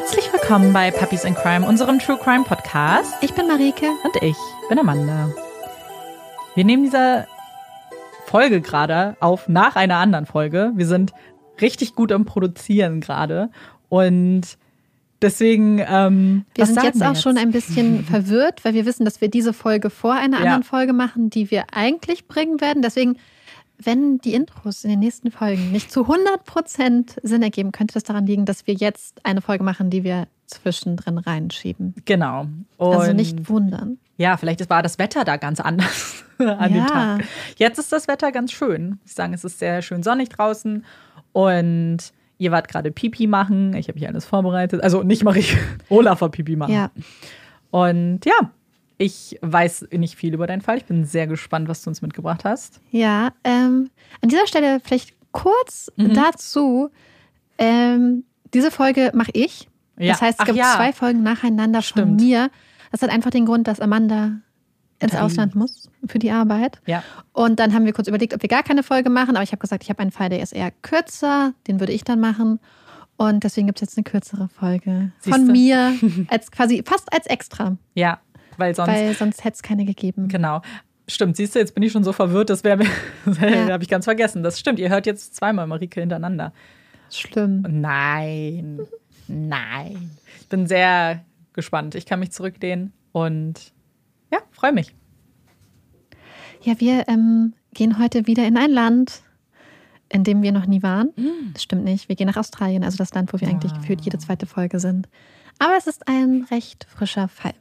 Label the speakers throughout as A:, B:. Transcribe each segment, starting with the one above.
A: Herzlich willkommen bei Puppies in Crime, unserem True Crime Podcast.
B: Ich bin Marike.
A: Und ich bin Amanda. Wir nehmen diese Folge gerade auf nach einer anderen Folge. Wir sind richtig gut am Produzieren gerade. Und deswegen. Ähm,
B: wir sind jetzt auch jetzt? schon ein bisschen verwirrt, weil wir wissen, dass wir diese Folge vor einer ja. anderen Folge machen, die wir eigentlich bringen werden. Deswegen wenn die Intros in den nächsten Folgen nicht zu 100% Sinn ergeben, könnte das daran liegen, dass wir jetzt eine Folge machen, die wir zwischendrin reinschieben.
A: Genau.
B: Und also nicht wundern.
A: Ja, vielleicht war das Wetter da ganz anders an ja. dem Tag. Jetzt ist das Wetter ganz schön. Ich sage, es ist sehr schön sonnig draußen und ihr wart gerade Pipi machen. Ich habe hier alles vorbereitet. Also nicht mache ich, Olaf war Pipi machen. Ja. Und ja, ich weiß nicht viel über deinen Fall. Ich bin sehr gespannt, was du uns mitgebracht hast.
B: Ja, ähm, an dieser Stelle vielleicht kurz mhm. dazu. Ähm, diese Folge mache ich. Ja. Das heißt, es Ach gibt ja. zwei Folgen nacheinander Stimmt. von mir. Das hat einfach den Grund, dass Amanda ins. Ausland muss für die Arbeit.
A: Ja.
B: Und dann haben wir kurz überlegt, ob wir gar keine Folge machen. Aber ich habe gesagt, ich habe einen Fall, der ist eher kürzer. Den würde ich dann machen. Und deswegen gibt es jetzt eine kürzere Folge Siehste? von mir, als quasi fast als extra.
A: Ja, weil sonst.
B: Weil sonst hätte es keine gegeben.
A: Genau. Stimmt, siehst du, jetzt bin ich schon so verwirrt, das wäre ja. habe ich ganz vergessen. Das stimmt, ihr hört jetzt zweimal Marike hintereinander.
B: Schlimm.
A: Nein. Nein. Ich bin sehr gespannt. Ich kann mich zurücklehnen und ja, freue mich.
B: Ja, wir ähm, gehen heute wieder in ein Land, in dem wir noch nie waren. Mm. Das stimmt nicht. Wir gehen nach Australien, also das Land, wo wir eigentlich gefühlt jede zweite Folge sind. Aber es ist ein recht frischer Fall.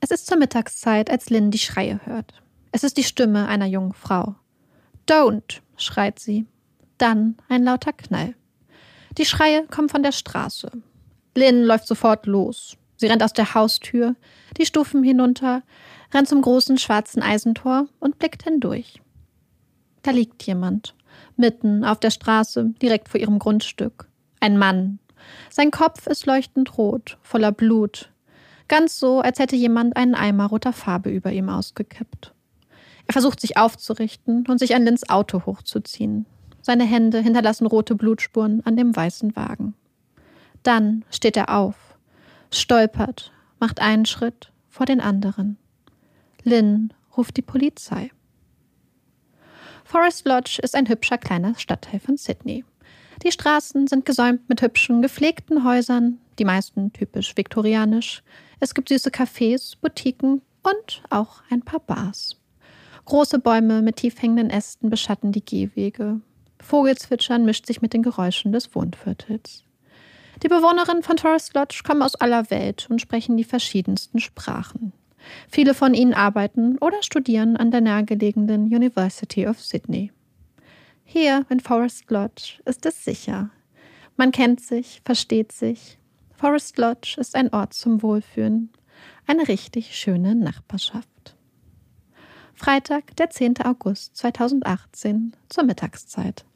B: Es ist zur Mittagszeit, als Lynn die Schreie hört. Es ist die Stimme einer jungen Frau. Don't, schreit sie. Dann ein lauter Knall. Die Schreie kommen von der Straße. Lynn läuft sofort los. Sie rennt aus der Haustür, die Stufen hinunter, rennt zum großen schwarzen Eisentor und blickt hindurch. Da liegt jemand, mitten auf der Straße, direkt vor ihrem Grundstück. Ein Mann. Sein Kopf ist leuchtend rot, voller Blut, Ganz so, als hätte jemand einen Eimer roter Farbe über ihm ausgekippt. Er versucht sich aufzurichten und sich an Lins Auto hochzuziehen. Seine Hände hinterlassen rote Blutspuren an dem weißen Wagen. Dann steht er auf, stolpert, macht einen Schritt vor den anderen. Lynn ruft die Polizei. Forest Lodge ist ein hübscher kleiner Stadtteil von Sydney. Die Straßen sind gesäumt mit hübschen, gepflegten Häusern, die meisten typisch viktorianisch. Es gibt süße Cafés, Boutiquen und auch ein paar Bars. Große Bäume mit tief hängenden Ästen beschatten die Gehwege. Vogelzwitschern mischt sich mit den Geräuschen des Wohnviertels. Die Bewohnerinnen von Forest Lodge kommen aus aller Welt und sprechen die verschiedensten Sprachen. Viele von ihnen arbeiten oder studieren an der nahegelegenen University of Sydney. Hier in Forest Lodge ist es sicher. Man kennt sich, versteht sich Forest Lodge ist ein Ort zum Wohlfühlen, eine richtig schöne Nachbarschaft. Freitag, der 10. August 2018 zur Mittagszeit.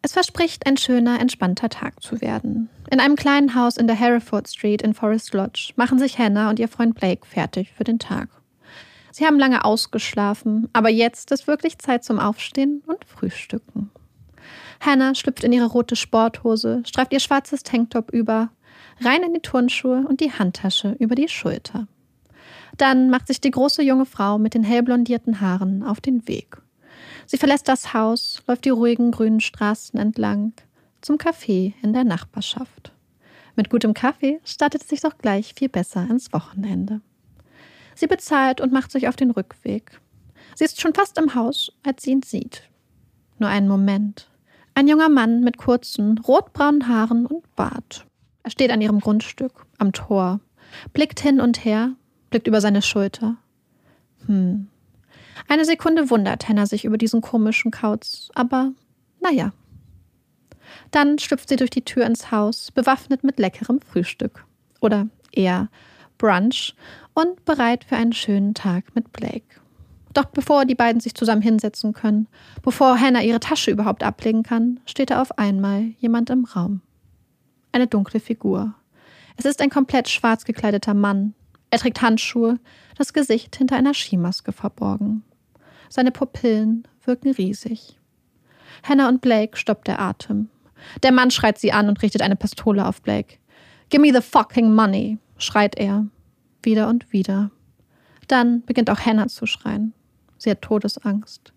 B: Es verspricht ein schöner, entspannter Tag zu werden. In einem kleinen Haus in der Hereford Street in Forest Lodge machen sich Hannah und ihr Freund Blake fertig für den Tag. Sie haben lange ausgeschlafen, aber jetzt ist wirklich Zeit zum Aufstehen und Frühstücken. Hannah schlüpft in ihre rote Sporthose, streift ihr schwarzes Tanktop über rein in die Turnschuhe und die Handtasche über die Schulter. Dann macht sich die große junge Frau mit den hellblondierten Haaren auf den Weg. Sie verlässt das Haus, läuft die ruhigen grünen Straßen entlang zum Café in der Nachbarschaft. Mit gutem Kaffee startet es sich doch gleich viel besser ins Wochenende. Sie bezahlt und macht sich auf den Rückweg. Sie ist schon fast im Haus, als sie ihn sieht. Nur einen Moment. Ein junger Mann mit kurzen, rotbraunen Haaren und Bart. Er steht an ihrem Grundstück, am Tor, blickt hin und her, blickt über seine Schulter. Hm. Eine Sekunde wundert Hannah sich über diesen komischen Kauz, aber naja. Dann schlüpft sie durch die Tür ins Haus, bewaffnet mit leckerem Frühstück. Oder eher Brunch und bereit für einen schönen Tag mit Blake. Doch bevor die beiden sich zusammen hinsetzen können, bevor Hannah ihre Tasche überhaupt ablegen kann, steht da auf einmal jemand im Raum eine dunkle Figur. Es ist ein komplett schwarz gekleideter Mann. Er trägt Handschuhe, das Gesicht hinter einer Skimaske verborgen. Seine Pupillen wirken riesig. Hannah und Blake stoppt der Atem. Der Mann schreit sie an und richtet eine Pistole auf Blake. Give me the fucking money, schreit er. Wieder und wieder. Dann beginnt auch Hannah zu schreien. Sie hat Todesangst.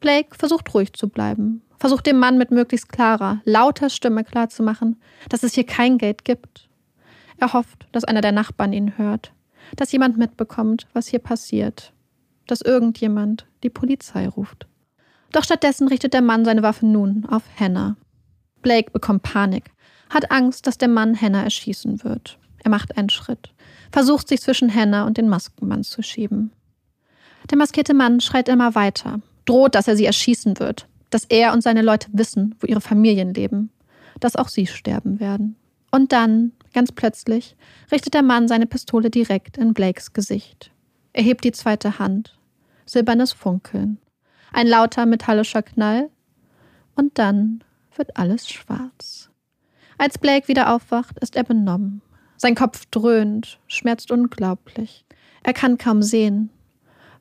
B: Blake versucht ruhig zu bleiben, versucht dem Mann mit möglichst klarer, lauter Stimme klarzumachen, dass es hier kein Geld gibt. Er hofft, dass einer der Nachbarn ihn hört, dass jemand mitbekommt, was hier passiert, dass irgendjemand die Polizei ruft. Doch stattdessen richtet der Mann seine Waffe nun auf Hannah. Blake bekommt Panik, hat Angst, dass der Mann Hannah erschießen wird. Er macht einen Schritt, versucht sich zwischen Hannah und den Maskenmann zu schieben. Der maskierte Mann schreit immer weiter, droht, dass er sie erschießen wird, dass er und seine Leute wissen, wo ihre Familien leben, dass auch sie sterben werden. Und dann, ganz plötzlich, richtet der Mann seine Pistole direkt in Blakes Gesicht. Er hebt die zweite Hand. Silbernes Funkeln. Ein lauter metallischer Knall. Und dann wird alles schwarz. Als Blake wieder aufwacht, ist er benommen. Sein Kopf dröhnt, schmerzt unglaublich. Er kann kaum sehen.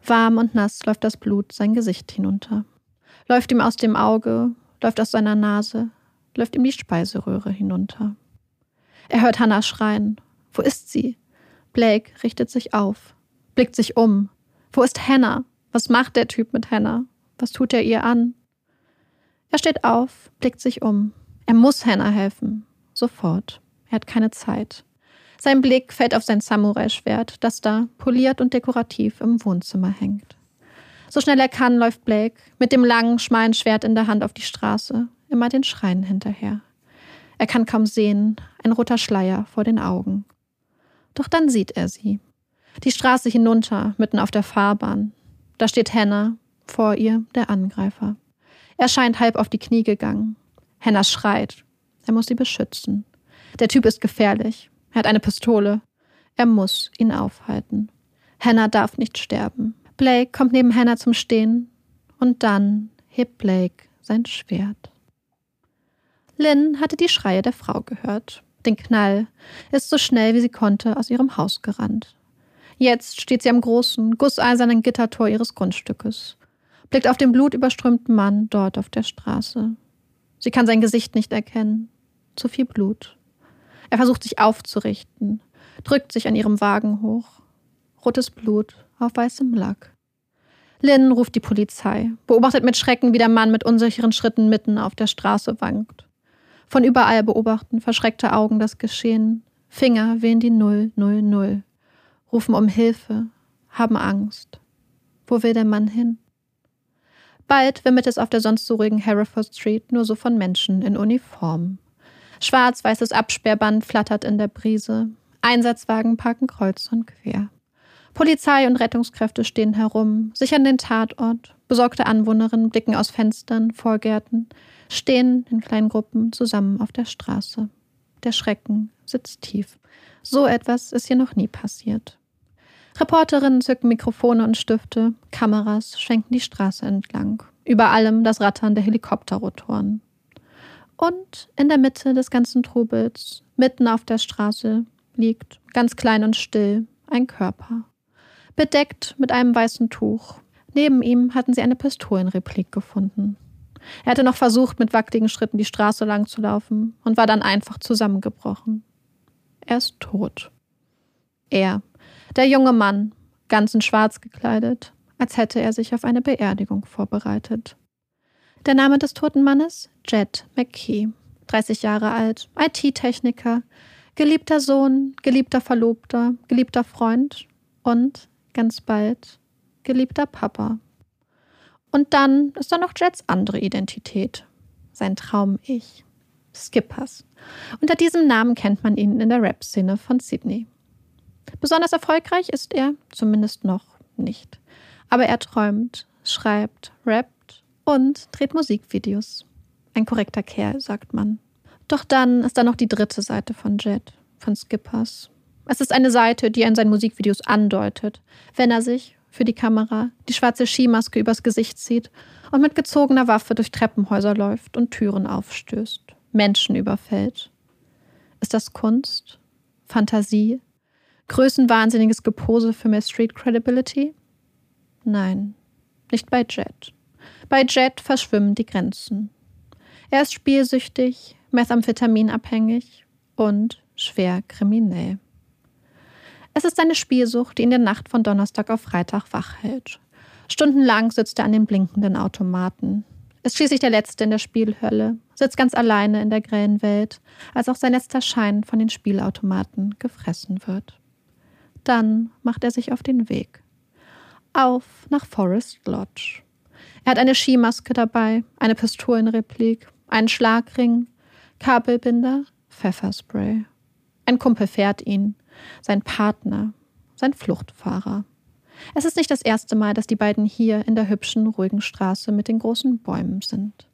B: Warm und nass läuft das Blut sein Gesicht hinunter. Läuft ihm aus dem Auge, läuft aus seiner Nase, läuft ihm die Speiseröhre hinunter. Er hört Hannah schreien. Wo ist sie? Blake richtet sich auf, blickt sich um. Wo ist Hannah? Was macht der Typ mit Hannah? Was tut er ihr an? Er steht auf, blickt sich um. Er muss Hannah helfen. Sofort. Er hat keine Zeit. Sein Blick fällt auf sein Samurai-Schwert, das da poliert und dekorativ im Wohnzimmer hängt. So schnell er kann, läuft Blake mit dem langen, schmalen Schwert in der Hand auf die Straße, immer den Schreien hinterher. Er kann kaum sehen, ein roter Schleier vor den Augen. Doch dann sieht er sie. Die Straße hinunter, mitten auf der Fahrbahn. Da steht Hannah, vor ihr der Angreifer. Er scheint halb auf die Knie gegangen. Hannah schreit. Er muss sie beschützen. Der Typ ist gefährlich. Er hat eine Pistole. Er muss ihn aufhalten. Hannah darf nicht sterben. Blake kommt neben Hannah zum Stehen und dann hebt Blake sein Schwert. Lynn hatte die Schreie der Frau gehört. Den Knall, ist so schnell wie sie konnte aus ihrem Haus gerannt. Jetzt steht sie am großen, gusseisernen Gittertor ihres Grundstückes, blickt auf den blutüberströmten Mann dort auf der Straße. Sie kann sein Gesicht nicht erkennen. Zu viel Blut. Er versucht sich aufzurichten, drückt sich an ihrem Wagen hoch. Rotes Blut auf weißem Lack. Lynn ruft die Polizei, beobachtet mit Schrecken, wie der Mann mit unsicheren Schritten mitten auf der Straße wankt. Von überall beobachten verschreckte Augen das Geschehen. Finger wehen die Null, Null, Null. Rufen um Hilfe, haben Angst. Wo will der Mann hin? Bald wimmelt es auf der sonst so ruhigen Hereford Street nur so von Menschen in Uniform. Schwarz-weißes Absperrband flattert in der Brise. Einsatzwagen parken kreuz und quer. Polizei und Rettungskräfte stehen herum, sichern den Tatort. Besorgte Anwohnerinnen blicken aus Fenstern, Vorgärten, stehen in kleinen Gruppen zusammen auf der Straße. Der Schrecken sitzt tief. So etwas ist hier noch nie passiert. Reporterinnen zücken Mikrofone und Stifte, Kameras schwenken die Straße entlang. Über allem das Rattern der Helikopterrotoren. Und in der Mitte des ganzen Trubels, mitten auf der Straße, liegt, ganz klein und still, ein Körper. Bedeckt mit einem weißen Tuch. Neben ihm hatten sie eine Pistolenreplik gefunden. Er hatte noch versucht, mit wackeligen Schritten die Straße lang zu laufen und war dann einfach zusammengebrochen. Er ist tot. Er, der junge Mann, ganz in Schwarz gekleidet, als hätte er sich auf eine Beerdigung vorbereitet. Der Name des toten Mannes? Jet McKee. 30 Jahre alt, IT-Techniker, geliebter Sohn, geliebter Verlobter, geliebter Freund und, ganz bald, geliebter Papa. Und dann ist da noch Jets andere Identität. Sein Traum-Ich. Skippers. Unter diesem Namen kennt man ihn in der Rap-Szene von Sydney. Besonders erfolgreich ist er zumindest noch nicht. Aber er träumt, schreibt, rappt und dreht Musikvideos. Ein korrekter Kerl, sagt man. Doch dann ist da noch die dritte Seite von Jet, von Skippers. Es ist eine Seite, die er in seinen Musikvideos andeutet, wenn er sich für die Kamera, die schwarze Skimaske übers Gesicht zieht und mit gezogener Waffe durch Treppenhäuser läuft und Türen aufstößt, Menschen überfällt. Ist das Kunst? Fantasie? Größenwahnsinniges Gepose für mehr Street Credibility? Nein, nicht bei Jet. Bei Jet verschwimmen die Grenzen. Er ist spielsüchtig, methamphetaminabhängig und schwer kriminell. Es ist seine Spielsucht, die in der Nacht von Donnerstag auf Freitag wach hält. Stundenlang sitzt er an den blinkenden Automaten. Ist schließlich der Letzte in der Spielhölle, sitzt ganz alleine in der grellen Welt, als auch sein letzter Schein von den Spielautomaten gefressen wird. Dann macht er sich auf den Weg. Auf nach Forest Lodge. Er hat eine Skimaske dabei, eine Pistolenreplik, einen Schlagring, Kabelbinder, Pfefferspray. Ein Kumpel fährt ihn, sein Partner, sein Fluchtfahrer. Es ist nicht das erste Mal, dass die beiden hier in der hübschen, ruhigen Straße mit den großen Bäumen sind.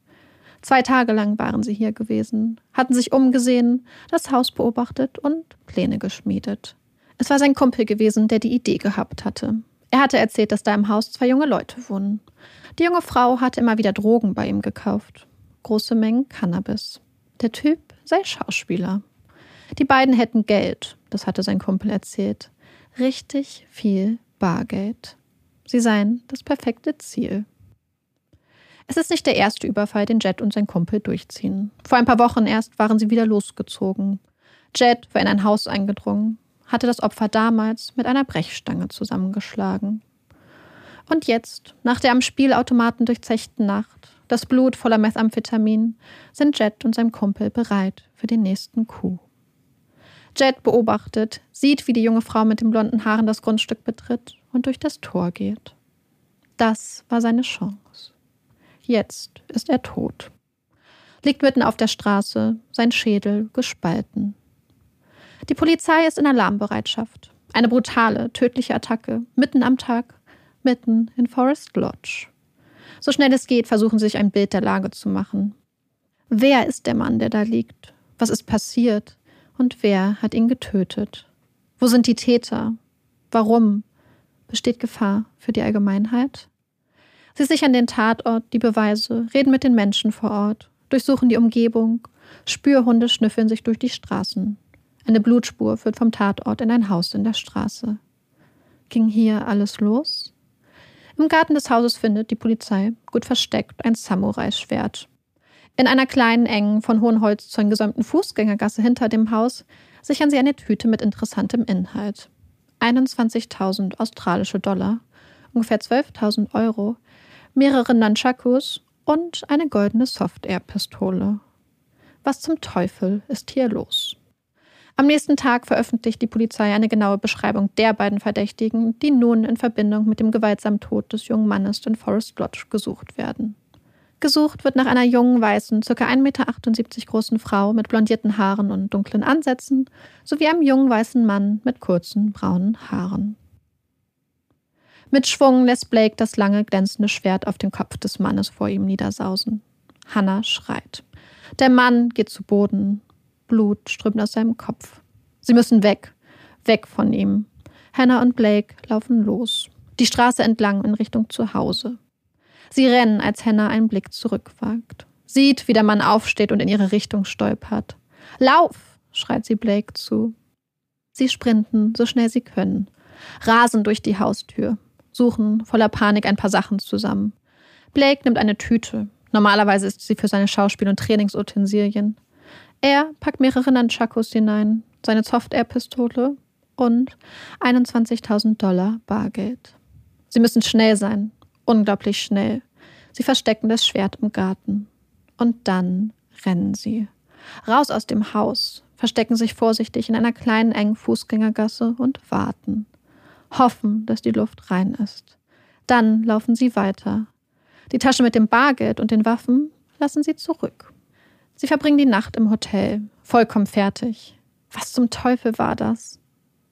B: Zwei Tage lang waren sie hier gewesen, hatten sich umgesehen, das Haus beobachtet und Pläne geschmiedet. Es war sein Kumpel gewesen, der die Idee gehabt hatte. Er hatte erzählt, dass da im Haus zwei junge Leute wohnen. Die junge Frau hatte immer wieder Drogen bei ihm gekauft. Große Mengen Cannabis. Der Typ sei Schauspieler. Die beiden hätten Geld, das hatte sein Kumpel erzählt. Richtig viel Bargeld. Sie seien das perfekte Ziel. Es ist nicht der erste Überfall, den Jet und sein Kumpel durchziehen. Vor ein paar Wochen erst waren sie wieder losgezogen. Jet war in ein Haus eingedrungen, hatte das Opfer damals mit einer Brechstange zusammengeschlagen. Und jetzt, nach der am Spielautomaten durchzechten Nacht, das Blut voller Methamphetamin, sind Jet und sein Kumpel bereit für den nächsten Coup. Jet beobachtet, sieht, wie die junge Frau mit den blonden Haaren das Grundstück betritt und durch das Tor geht. Das war seine Chance. Jetzt ist er tot. Liegt mitten auf der Straße, sein Schädel gespalten. Die Polizei ist in Alarmbereitschaft. Eine brutale, tödliche Attacke, mitten am Tag, mitten in Forest Lodge. So schnell es geht, versuchen sie sich ein Bild der Lage zu machen. Wer ist der Mann, der da liegt? Was ist passiert? Und wer hat ihn getötet? Wo sind die Täter? Warum? Besteht Gefahr für die Allgemeinheit? Sie sichern den Tatort, die Beweise, reden mit den Menschen vor Ort, durchsuchen die Umgebung, Spürhunde schnüffeln sich durch die Straßen. Eine Blutspur führt vom Tatort in ein Haus in der Straße. Ging hier alles los? Im Garten des Hauses findet die Polizei, gut versteckt, ein Samurai-Schwert. In einer kleinen, engen, von hohen Holzzäunen gesäumten Fußgängergasse hinter dem Haus sichern sie eine Tüte mit interessantem Inhalt. 21.000 australische Dollar, ungefähr 12.000 Euro, mehrere Nunchakus und eine goldene Soft-Air-Pistole. Was zum Teufel ist hier los? Am nächsten Tag veröffentlicht die Polizei eine genaue Beschreibung der beiden Verdächtigen, die nun in Verbindung mit dem gewaltsamen Tod des jungen Mannes in Forest Lodge gesucht werden. Gesucht wird nach einer jungen, weißen, ca. 1,78 Meter großen Frau mit blondierten Haaren und dunklen Ansätzen sowie einem jungen, weißen Mann mit kurzen, braunen Haaren. Mit Schwung lässt Blake das lange, glänzende Schwert auf dem Kopf des Mannes vor ihm niedersausen. Hannah schreit. Der Mann geht zu Boden. Blut strömt aus seinem Kopf. Sie müssen weg. Weg von ihm. Hannah und Blake laufen los. Die Straße entlang in Richtung Zuhause. Sie rennen, als Hannah einen Blick zurückwagt. Sieht, wie der Mann aufsteht und in ihre Richtung stolpert. Lauf! schreit sie Blake zu. Sie sprinten, so schnell sie können, rasen durch die Haustür, suchen voller Panik ein paar Sachen zusammen. Blake nimmt eine Tüte. Normalerweise ist sie für seine Schauspiel- und Trainingsutensilien. Er packt mehrere Nunchakus hinein, seine Soft-Air-Pistole und 21.000 Dollar Bargeld. Sie müssen schnell sein, unglaublich schnell. Sie verstecken das Schwert im Garten. Und dann rennen sie. Raus aus dem Haus, verstecken sich vorsichtig in einer kleinen engen Fußgängergasse und warten. Hoffen, dass die Luft rein ist. Dann laufen sie weiter. Die Tasche mit dem Bargeld und den Waffen lassen sie zurück. Sie verbringen die Nacht im Hotel, vollkommen fertig. Was zum Teufel war das?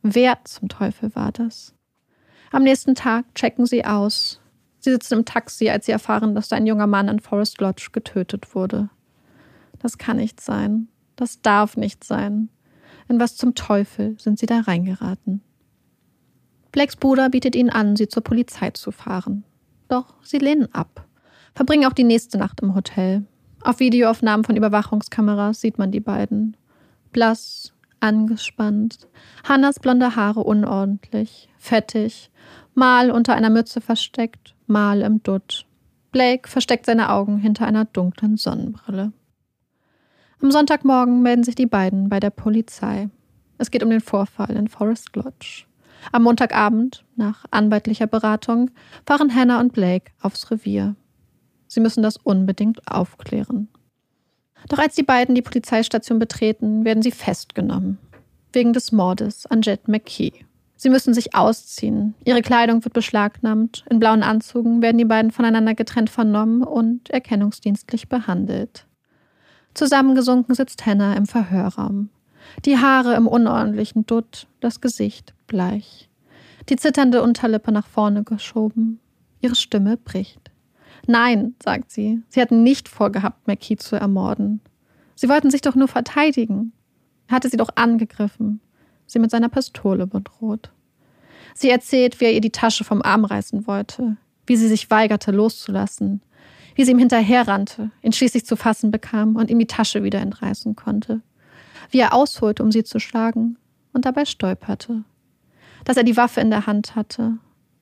B: Wer zum Teufel war das? Am nächsten Tag checken sie aus, Sie sitzen im Taxi, als sie erfahren, dass da ein junger Mann in Forest Lodge getötet wurde. Das kann nicht sein. Das darf nicht sein. In was zum Teufel sind sie da reingeraten? Blakes Bruder bietet ihnen an, sie zur Polizei zu fahren. Doch sie lehnen ab. Verbringen auch die nächste Nacht im Hotel. Auf Videoaufnahmen von Überwachungskameras sieht man die beiden. Blass, angespannt, Hannas blonde Haare unordentlich, fettig, mal unter einer Mütze versteckt, mal im Dutt. Blake versteckt seine Augen hinter einer dunklen Sonnenbrille. Am Sonntagmorgen melden sich die beiden bei der Polizei. Es geht um den Vorfall in Forest Lodge. Am Montagabend, nach anwaltlicher Beratung, fahren Hannah und Blake aufs Revier. Sie müssen das unbedingt aufklären. Doch als die beiden die Polizeistation betreten, werden sie festgenommen. Wegen des Mordes an Jet McKee. Sie müssen sich ausziehen. Ihre Kleidung wird beschlagnahmt. In blauen Anzügen werden die beiden voneinander getrennt vernommen und erkennungsdienstlich behandelt. Zusammengesunken sitzt Hannah im Verhörraum. Die Haare im unordentlichen Dutt, das Gesicht bleich. Die zitternde Unterlippe nach vorne geschoben. Ihre Stimme bricht. Nein, sagt sie, sie hatten nicht vorgehabt, McKee zu ermorden. Sie wollten sich doch nur verteidigen. Er hatte sie doch angegriffen, sie mit seiner Pistole bedroht. Sie erzählt, wie er ihr die Tasche vom Arm reißen wollte, wie sie sich weigerte loszulassen, wie sie ihm hinterherrannte, ihn schließlich zu fassen bekam und ihm die Tasche wieder entreißen konnte, wie er ausholte, um sie zu schlagen und dabei stolperte, dass er die Waffe in der Hand hatte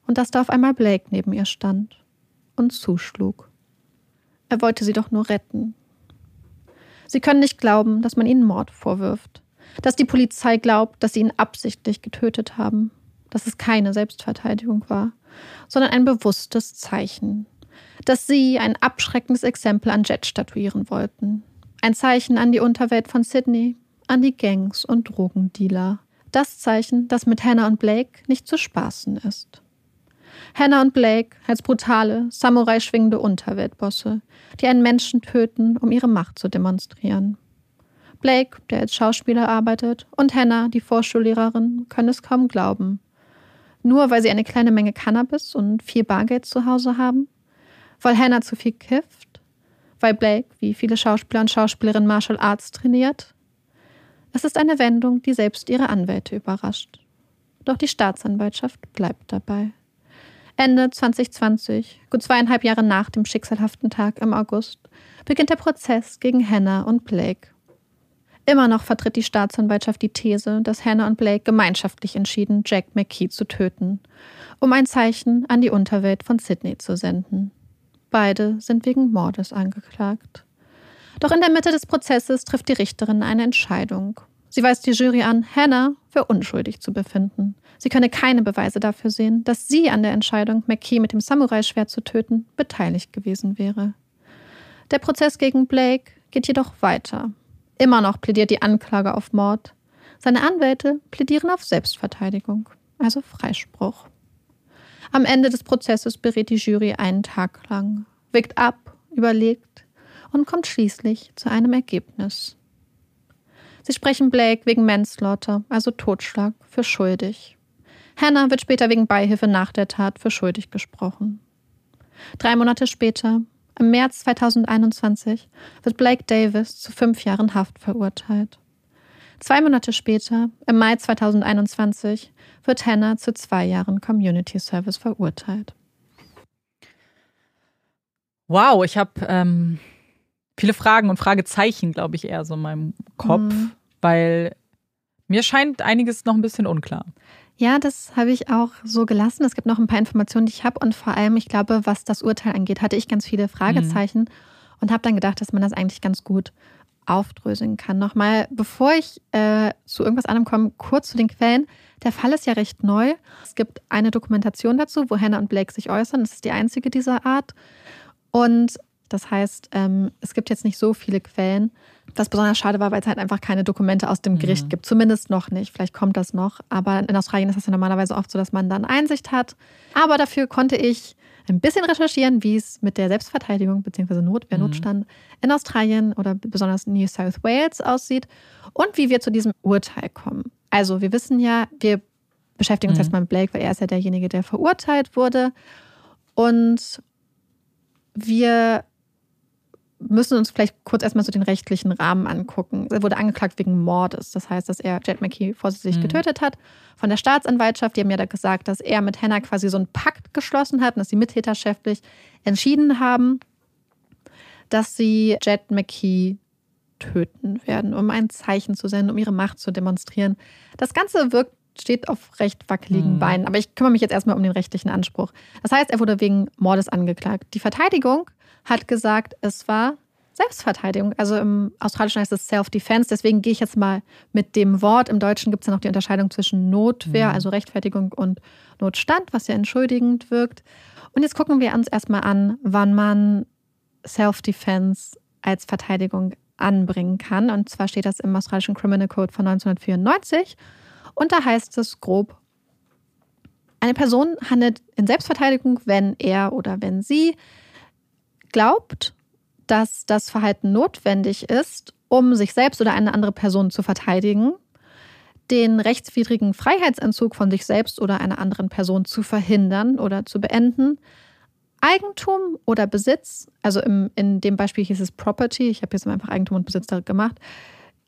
B: und dass da auf einmal Blake neben ihr stand und zuschlug. Er wollte sie doch nur retten. Sie können nicht glauben, dass man ihnen Mord vorwirft, dass die Polizei glaubt, dass sie ihn absichtlich getötet haben, dass es keine Selbstverteidigung war, sondern ein bewusstes Zeichen, dass sie ein abschreckendes Exempel an Jet statuieren wollten. Ein Zeichen an die Unterwelt von Sydney, an die Gangs und Drogendealer. Das Zeichen, das mit Hannah und Blake nicht zu spaßen ist. Hannah und Blake als brutale, Samurai-schwingende Unterweltbosse, die einen Menschen töten, um ihre Macht zu demonstrieren. Blake, der als Schauspieler arbeitet, und Hannah, die Vorschullehrerin, können es kaum glauben. Nur weil sie eine kleine Menge Cannabis und viel Bargeld zu Hause haben? Weil Hannah zu viel kifft? Weil Blake, wie viele Schauspieler und Schauspielerinnen Martial Arts trainiert? Es ist eine Wendung, die selbst ihre Anwälte überrascht. Doch die Staatsanwaltschaft bleibt dabei. Ende 2020, gut zweieinhalb Jahre nach dem schicksalhaften Tag im August, beginnt der Prozess gegen Hannah und Blake. Immer noch vertritt die Staatsanwaltschaft die These, dass Hannah und Blake gemeinschaftlich entschieden, Jack McKee zu töten, um ein Zeichen an die Unterwelt von Sydney zu senden. Beide sind wegen Mordes angeklagt. Doch in der Mitte des Prozesses trifft die Richterin eine Entscheidung. Sie weist die Jury an, Hannah für unschuldig zu befinden. Sie könne keine Beweise dafür sehen, dass sie an der Entscheidung, McKee mit dem Samurai-Schwert zu töten, beteiligt gewesen wäre. Der Prozess gegen Blake geht jedoch weiter. Immer noch plädiert die Anklage auf Mord. Seine Anwälte plädieren auf Selbstverteidigung, also Freispruch. Am Ende des Prozesses berät die Jury einen Tag lang, wägt ab, überlegt und kommt schließlich zu einem Ergebnis. Sie sprechen Blake wegen Manslaughter, also Totschlag, für schuldig. Hannah wird später wegen Beihilfe nach der Tat für schuldig gesprochen. Drei Monate später, im März 2021, wird Blake Davis zu fünf Jahren Haft verurteilt. Zwei Monate später, im Mai 2021, wird Hannah zu zwei Jahren Community Service verurteilt.
A: Wow, ich habe ähm, viele Fragen und Fragezeichen, glaube ich, eher so in meinem Kopf, mhm. weil mir scheint einiges noch ein bisschen unklar.
B: Ja, das habe ich auch so gelassen. Es gibt noch ein paar Informationen, die ich habe. Und vor allem, ich glaube, was das Urteil angeht, hatte ich ganz viele Fragezeichen mhm. und habe dann gedacht, dass man das eigentlich ganz gut aufdröseln kann. Nochmal, bevor ich äh, zu irgendwas anderem komme, kurz zu den Quellen. Der Fall ist ja recht neu. Es gibt eine Dokumentation dazu, wo Hannah und Blake sich äußern. Das ist die einzige dieser Art. Und das heißt, ähm, es gibt jetzt nicht so viele Quellen. Was besonders schade war, weil es halt einfach keine Dokumente aus dem Gericht mhm. gibt. Zumindest noch nicht. Vielleicht kommt das noch. Aber in Australien ist das ja normalerweise oft so, dass man dann Einsicht hat. Aber dafür konnte ich ein bisschen recherchieren, wie es mit der Selbstverteidigung bzw. Notwehr, mhm. Notstand in Australien oder besonders New South Wales aussieht und wie wir zu diesem Urteil kommen. Also wir wissen ja, wir beschäftigen uns mhm. erstmal mit Blake, weil er ist ja derjenige, der verurteilt wurde. Und wir müssen uns vielleicht kurz erstmal so den rechtlichen Rahmen angucken. Er wurde angeklagt wegen Mordes. Das heißt, dass er Jet McKee vorsätzlich mhm. getötet hat. Von der Staatsanwaltschaft, die haben ja da gesagt, dass er mit Hannah quasi so einen Pakt geschlossen hat und dass sie mittäterschaftlich entschieden haben, dass sie Jet McKee töten werden, um ein Zeichen zu senden, um ihre Macht zu demonstrieren. Das Ganze wirkt steht auf recht wackeligen mhm. Beinen. Aber ich kümmere mich jetzt erstmal um den rechtlichen Anspruch. Das heißt, er wurde wegen Mordes angeklagt. Die Verteidigung hat gesagt, es war Selbstverteidigung. Also im Australischen heißt es Self-Defense. Deswegen gehe ich jetzt mal mit dem Wort. Im Deutschen gibt es ja noch die Unterscheidung zwischen Notwehr, mhm. also Rechtfertigung, und Notstand, was ja entschuldigend wirkt. Und jetzt gucken wir uns erstmal an, wann man Self-Defense als Verteidigung anbringen kann. Und zwar steht das im australischen Criminal Code von 1994. Und da heißt es grob, eine Person handelt in Selbstverteidigung, wenn er oder wenn sie glaubt, dass das Verhalten notwendig ist, um sich selbst oder eine andere Person zu verteidigen, den rechtswidrigen Freiheitsentzug von sich selbst oder einer anderen Person zu verhindern oder zu beenden, Eigentum oder Besitz, also im, in dem Beispiel hieß es Property, ich habe jetzt einfach Eigentum und Besitz gemacht,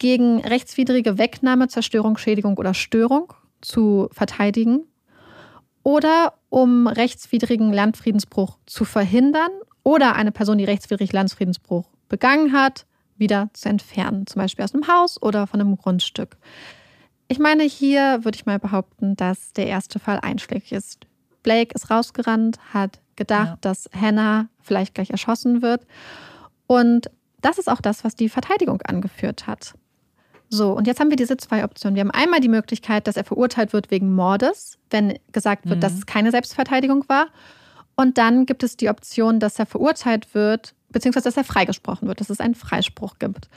B: gegen rechtswidrige Wegnahme, Zerstörung, Schädigung oder Störung zu verteidigen oder um rechtswidrigen Landfriedensbruch zu verhindern oder eine Person, die rechtswidrig Landfriedensbruch begangen hat, wieder zu entfernen, zum Beispiel aus einem Haus oder von einem Grundstück. Ich meine, hier würde ich mal behaupten, dass der erste Fall einschlägig ist. Blake ist rausgerannt, hat gedacht, ja. dass Hannah vielleicht gleich erschossen wird. Und das ist auch das, was die Verteidigung angeführt hat. So, und jetzt haben wir diese zwei Optionen. Wir haben einmal die Möglichkeit, dass er verurteilt wird wegen Mordes, wenn gesagt wird, mhm. dass es keine Selbstverteidigung war. Und dann gibt es die Option, dass er verurteilt wird, beziehungsweise dass er freigesprochen wird, dass es einen Freispruch gibt.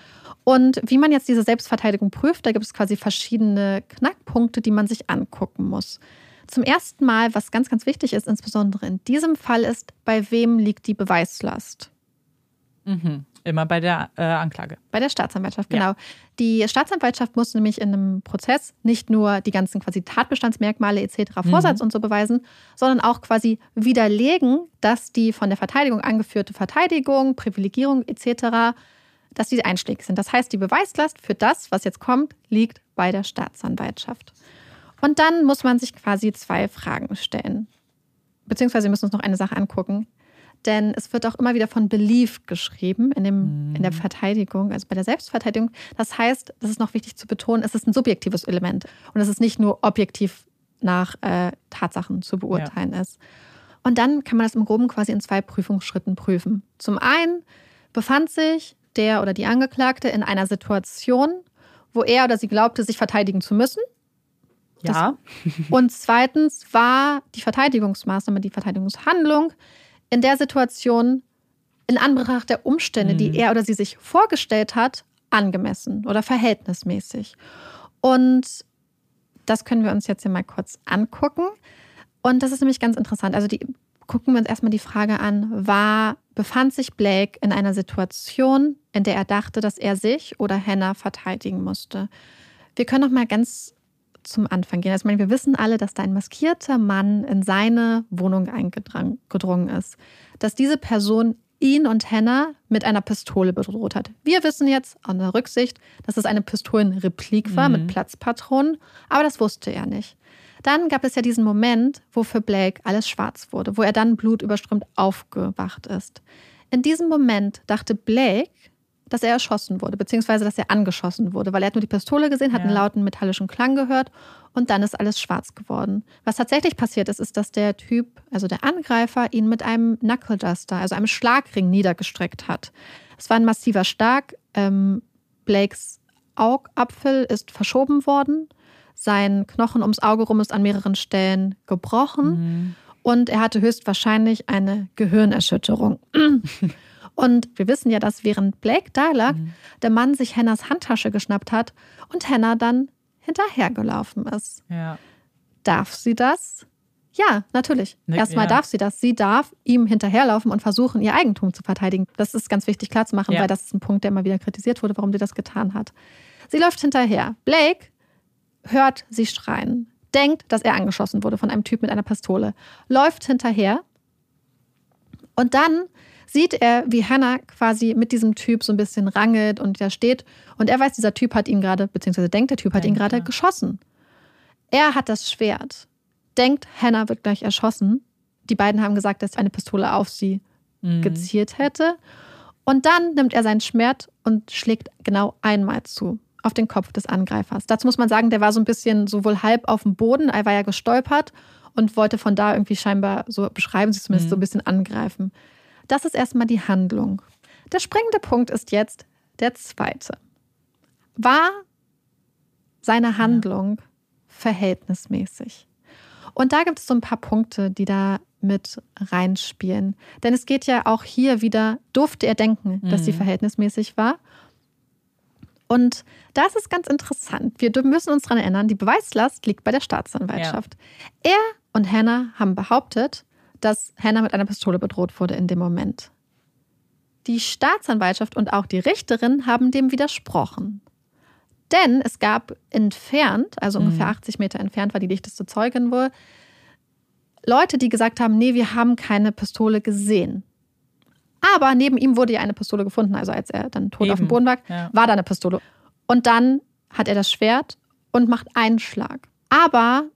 B: Und wie man jetzt diese Selbstverteidigung prüft, da gibt es quasi verschiedene Knackpunkte, die man sich angucken muss. Zum ersten Mal, was ganz, ganz wichtig ist, insbesondere in diesem Fall, ist, bei wem liegt die Beweislast?
A: Mhm. Immer bei der äh, Anklage.
B: Bei der Staatsanwaltschaft, genau. Ja. Die Staatsanwaltschaft muss nämlich in einem Prozess nicht nur die ganzen quasi Tatbestandsmerkmale etc., mhm. Vorsatz mhm. und so beweisen, sondern auch quasi widerlegen, dass die von der Verteidigung angeführte Verteidigung, Privilegierung etc., dass die einschlägig sind. Das heißt, die Beweislast für das, was jetzt kommt, liegt bei der Staatsanwaltschaft. Und dann muss man sich quasi zwei Fragen stellen. Beziehungsweise wir müssen uns noch eine Sache angucken. Denn es wird auch immer wieder von Belief geschrieben in, dem, in der mhm. Verteidigung, also bei der Selbstverteidigung. Das heißt, das ist noch wichtig zu betonen, es ist ein subjektives Element und es ist nicht nur objektiv nach äh, Tatsachen zu beurteilen ja. ist. Und dann kann man das im Groben quasi in zwei Prüfungsschritten prüfen. Zum einen befand sich der oder die Angeklagte in einer Situation, wo er oder sie glaubte, sich verteidigen zu müssen.
A: Ja.
B: Das, und zweitens war die Verteidigungsmaßnahme, die Verteidigungshandlung in der Situation in Anbetracht der Umstände, mhm. die er oder sie sich vorgestellt hat, angemessen oder verhältnismäßig. Und das können wir uns jetzt hier mal kurz angucken. Und das ist nämlich ganz interessant. Also die, gucken wir uns erstmal die Frage an, war, befand sich Blake in einer Situation, in der er dachte, dass er sich oder Hannah verteidigen musste? Wir können noch mal ganz zum Anfang gehen. Also, ich meine, wir wissen alle, dass da ein maskierter Mann in seine Wohnung eingedrungen ist. Dass diese Person ihn und Hannah mit einer Pistole bedroht hat. Wir wissen jetzt an der Rücksicht, dass es eine Pistolenreplik war mhm. mit Platzpatronen, aber das wusste er nicht. Dann gab es ja diesen Moment, wo für Blake alles schwarz wurde, wo er dann blutüberströmt aufgewacht ist. In diesem Moment dachte Blake, dass er erschossen wurde, beziehungsweise dass er angeschossen wurde, weil er hat nur die Pistole gesehen, hat ja. einen lauten metallischen Klang gehört und dann ist alles schwarz geworden. Was tatsächlich passiert ist, ist, dass der Typ, also der Angreifer, ihn mit einem Knuckle Duster, also einem Schlagring niedergestreckt hat. Es war ein massiver Schlag. Ähm, Blakes Augapfel ist verschoben worden. Sein Knochen ums Auge rum ist an mehreren Stellen gebrochen. Mhm. Und er hatte höchstwahrscheinlich eine Gehirnerschütterung. Und wir wissen ja, dass während Blake da lag, mhm. der Mann sich Hennas Handtasche geschnappt hat und Hannah dann hinterhergelaufen ist.
A: Ja.
B: Darf sie das? Ja, natürlich. Ne, Erstmal ja. darf sie das. Sie darf ihm hinterherlaufen und versuchen, ihr Eigentum zu verteidigen. Das ist ganz wichtig klarzumachen, ja. weil das ist ein Punkt, der immer wieder kritisiert wurde, warum sie das getan hat. Sie läuft hinterher. Blake hört sie schreien, denkt, dass er angeschossen wurde von einem Typ mit einer Pistole, läuft hinterher und dann sieht er, wie Hannah quasi mit diesem Typ so ein bisschen rangelt und da steht. Und er weiß, dieser Typ hat ihn gerade, beziehungsweise denkt, der Typ hat ihn gerade geschossen. Er hat das Schwert, denkt, Hannah wird gleich erschossen. Die beiden haben gesagt, dass eine Pistole auf sie mhm. gezielt hätte. Und dann nimmt er sein Schwert und schlägt genau einmal zu auf den Kopf des Angreifers. Dazu muss man sagen, der war so ein bisschen so wohl halb auf dem Boden, er war ja gestolpert und wollte von da irgendwie scheinbar, so beschreiben sie zumindest, mhm. so ein bisschen angreifen. Das ist erstmal die Handlung. Der springende Punkt ist jetzt der zweite. War seine Handlung verhältnismäßig? Und da gibt es so ein paar Punkte, die da mit reinspielen. Denn es geht ja auch hier wieder, durfte er denken, dass sie mhm. verhältnismäßig war? Und das ist ganz interessant. Wir müssen uns daran erinnern, die Beweislast liegt bei der Staatsanwaltschaft. Ja. Er und Hannah haben behauptet, dass Hannah mit einer Pistole bedroht wurde in dem Moment. Die Staatsanwaltschaft und auch die Richterin haben dem widersprochen. Denn es gab entfernt, also mhm. ungefähr 80 Meter entfernt war die dichteste Zeugin wohl, Leute, die gesagt haben, nee, wir haben keine Pistole gesehen. Aber neben ihm wurde ja eine Pistole gefunden. Also als er dann tot Eben. auf dem Boden lag, ja. war da eine Pistole. Und dann hat er das Schwert und macht einen Schlag. Aber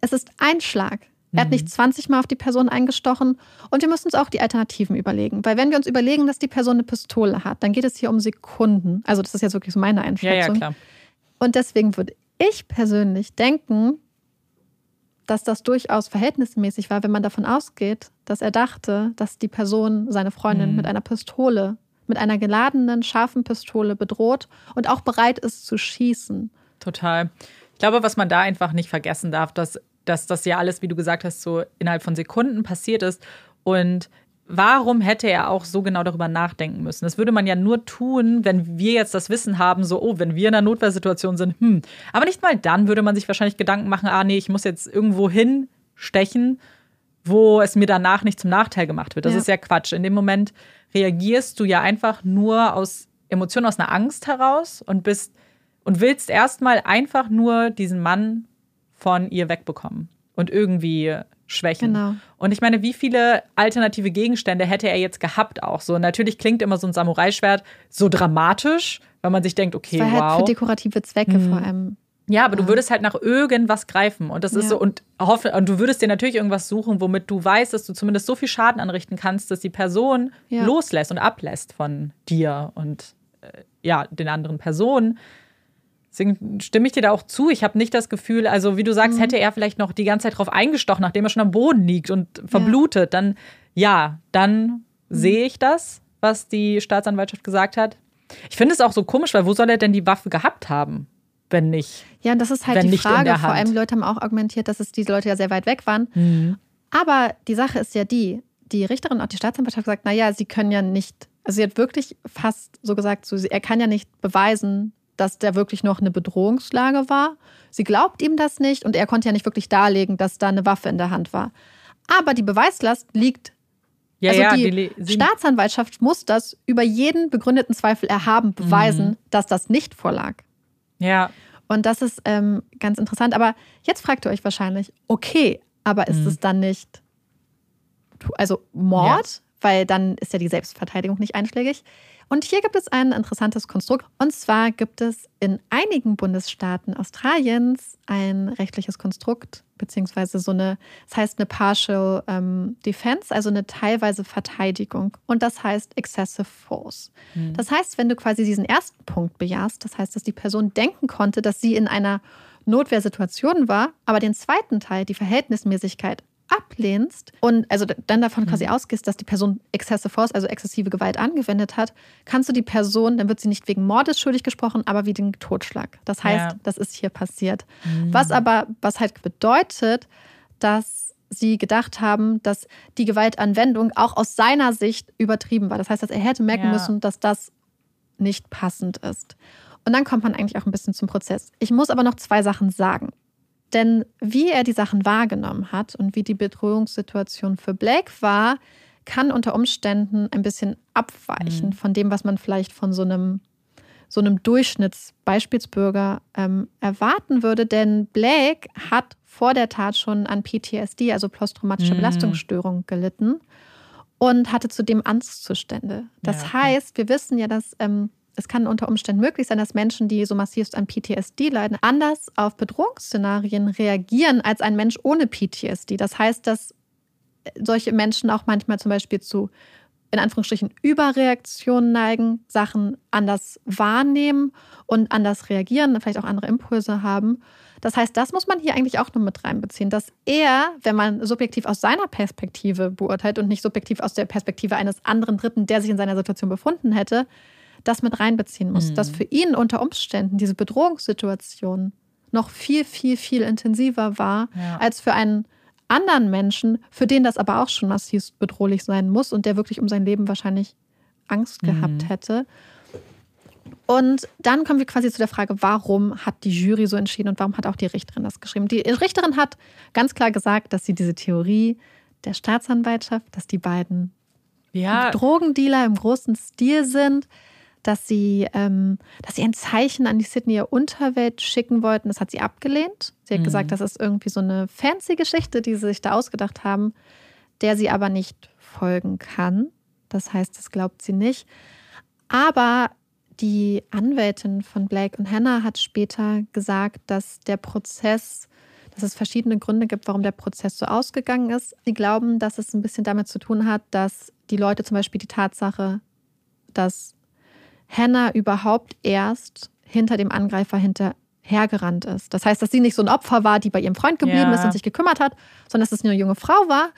B: es ist ein Schlag. Er hat nicht 20 Mal auf die Person eingestochen. Und wir müssen uns auch die Alternativen überlegen. Weil wenn wir uns überlegen, dass die Person eine Pistole hat, dann geht es hier um Sekunden. Also das ist jetzt wirklich so meine Einschätzung. Ja, ja, klar. Und deswegen würde ich persönlich denken, dass das durchaus verhältnismäßig war, wenn man davon ausgeht, dass er dachte, dass die Person seine Freundin mhm. mit einer Pistole, mit einer geladenen, scharfen Pistole bedroht und auch bereit ist zu schießen.
A: Total. Ich glaube, was man da einfach nicht vergessen darf, dass dass das ja alles, wie du gesagt hast, so innerhalb von Sekunden passiert ist. Und warum hätte er auch so genau darüber nachdenken müssen? Das würde man ja nur tun, wenn wir jetzt das Wissen haben, so, oh, wenn wir in einer Notfallsituation sind, hm. Aber nicht mal dann würde man sich wahrscheinlich Gedanken machen, ah, nee, ich muss jetzt irgendwo hinstechen, wo es mir danach nicht zum Nachteil gemacht wird. Das ja. ist ja Quatsch. In dem Moment reagierst du ja einfach nur aus Emotionen, aus einer Angst heraus und bist und willst erstmal einfach nur diesen Mann von ihr wegbekommen und irgendwie schwächen. Genau. Und ich meine, wie viele alternative Gegenstände hätte er jetzt gehabt auch so? Natürlich klingt immer so ein Samurai-Schwert so dramatisch, weil man sich denkt, okay, das war wow. Halt
B: für dekorative Zwecke hm. vor allem.
A: Ja, aber ja. du würdest halt nach irgendwas greifen und das ist ja. so und hoffe und du würdest dir natürlich irgendwas suchen, womit du weißt, dass du zumindest so viel Schaden anrichten kannst, dass die Person ja. loslässt und ablässt von dir und äh, ja, den anderen Personen. Deswegen stimme ich dir da auch zu. Ich habe nicht das Gefühl, also wie du sagst, mhm. hätte er vielleicht noch die ganze Zeit drauf eingestochen, nachdem er schon am Boden liegt und verblutet, ja. dann ja, dann mhm. sehe ich das, was die Staatsanwaltschaft gesagt hat. Ich finde es auch so komisch, weil wo soll er denn die Waffe gehabt haben, wenn nicht?
B: Ja, das ist halt die Frage. Vor allem Leute haben auch argumentiert, dass es diese Leute ja sehr weit weg waren. Mhm. Aber die Sache ist ja die, die Richterin und die Staatsanwaltschaft gesagt, naja, sie können ja nicht, also sie hat wirklich fast so gesagt, so, er kann ja nicht beweisen, dass der wirklich noch eine Bedrohungslage war. Sie glaubt ihm das nicht und er konnte ja nicht wirklich darlegen, dass da eine Waffe in der Hand war. Aber die Beweislast liegt. Ja, also ja, die, die Staatsanwaltschaft muss das über jeden begründeten Zweifel erhaben beweisen, mhm. dass das nicht vorlag.
A: Ja.
B: Und das ist ähm, ganz interessant. Aber jetzt fragt ihr euch wahrscheinlich, okay, aber ist mhm. es dann nicht also Mord? Ja. Weil dann ist ja die Selbstverteidigung nicht einschlägig. Und hier gibt es ein interessantes Konstrukt. Und zwar gibt es in einigen Bundesstaaten Australiens ein rechtliches Konstrukt, beziehungsweise so eine, das heißt eine Partial ähm, Defense, also eine teilweise Verteidigung. Und das heißt Excessive Force. Mhm. Das heißt, wenn du quasi diesen ersten Punkt bejahst, das heißt, dass die Person denken konnte, dass sie in einer Notwehrsituation war, aber den zweiten Teil, die Verhältnismäßigkeit, ablehnst und also dann davon quasi mhm. ausgehst, dass die Person excessive force, also exzessive Gewalt angewendet hat, kannst du die Person, dann wird sie nicht wegen Mordes schuldig gesprochen, aber wie den Totschlag. Das heißt, ja. das ist hier passiert. Mhm. Was aber, was halt bedeutet, dass sie gedacht haben, dass die Gewaltanwendung auch aus seiner Sicht übertrieben war. Das heißt, dass er hätte merken ja. müssen, dass das nicht passend ist. Und dann kommt man eigentlich auch ein bisschen zum Prozess. Ich muss aber noch zwei Sachen sagen. Denn wie er die Sachen wahrgenommen hat und wie die Bedrohungssituation für Blake war, kann unter Umständen ein bisschen abweichen mhm. von dem, was man vielleicht von so einem, so einem Durchschnittsbeispielsbürger ähm, erwarten würde. Denn Blake hat vor der Tat schon an PTSD, also posttraumatische mhm. Belastungsstörung, gelitten und hatte zudem Angstzustände. Das ja, okay. heißt, wir wissen ja, dass ähm, es kann unter Umständen möglich sein, dass Menschen, die so massivst an PTSD leiden, anders auf Bedrohungsszenarien reagieren als ein Mensch ohne PTSD. Das heißt, dass solche Menschen auch manchmal zum Beispiel zu, in Anführungsstrichen, Überreaktionen neigen, Sachen anders wahrnehmen und anders reagieren, vielleicht auch andere Impulse haben. Das heißt, das muss man hier eigentlich auch noch mit reinbeziehen, dass er, wenn man subjektiv aus seiner Perspektive beurteilt und nicht subjektiv aus der Perspektive eines anderen Dritten, der sich in seiner Situation befunden hätte, das mit reinbeziehen muss. Mhm. Dass für ihn unter Umständen diese Bedrohungssituation noch viel, viel, viel intensiver war ja. als für einen anderen Menschen, für den das aber auch schon massiv bedrohlich sein muss und der wirklich um sein Leben wahrscheinlich Angst gehabt mhm. hätte. Und dann kommen wir quasi zu der Frage, warum hat die Jury so entschieden und warum hat auch die Richterin das geschrieben? Die Richterin hat ganz klar gesagt, dass sie diese Theorie der Staatsanwaltschaft, dass die beiden ja. Drogendealer im großen Stil sind, dass sie, ähm, dass sie ein Zeichen an die Sydneyer Unterwelt schicken wollten. Das hat sie abgelehnt. Sie hat mhm. gesagt, das ist irgendwie so eine fancy Geschichte, die sie sich da ausgedacht haben, der sie aber nicht folgen kann. Das heißt, das glaubt sie nicht. Aber die Anwältin von Blake und Hannah hat später gesagt, dass der Prozess, dass es verschiedene Gründe gibt, warum der Prozess so ausgegangen ist. Sie glauben, dass es ein bisschen damit zu tun hat, dass die Leute zum Beispiel die Tatsache, dass Hannah überhaupt erst hinter dem Angreifer hinterhergerannt ist. Das heißt, dass sie nicht so ein Opfer war, die bei ihrem Freund geblieben ja. ist und sich gekümmert hat, sondern dass es eine junge Frau war,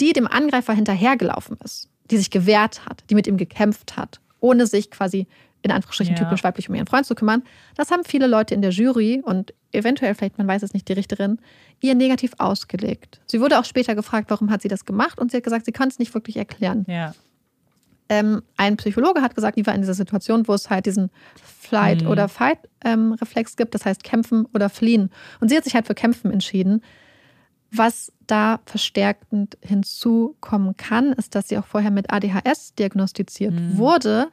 B: die dem Angreifer hinterhergelaufen ist, die sich gewehrt hat, die mit ihm gekämpft hat, ohne sich quasi in Anführungsstrichen ja. typisch weiblich um ihren Freund zu kümmern. Das haben viele Leute in der Jury und eventuell, vielleicht, man weiß es nicht, die Richterin, ihr negativ ausgelegt. Sie wurde auch später gefragt, warum hat sie das gemacht und sie hat gesagt, sie kann es nicht wirklich erklären.
A: Ja.
B: Ähm, ein Psychologe hat gesagt, die war in dieser Situation, wo es halt diesen Flight- mhm. oder Fight-Reflex ähm, gibt, das heißt kämpfen oder fliehen. Und sie hat sich halt für kämpfen entschieden. Was da verstärkend hinzukommen kann, ist, dass sie auch vorher mit ADHS diagnostiziert mhm. wurde.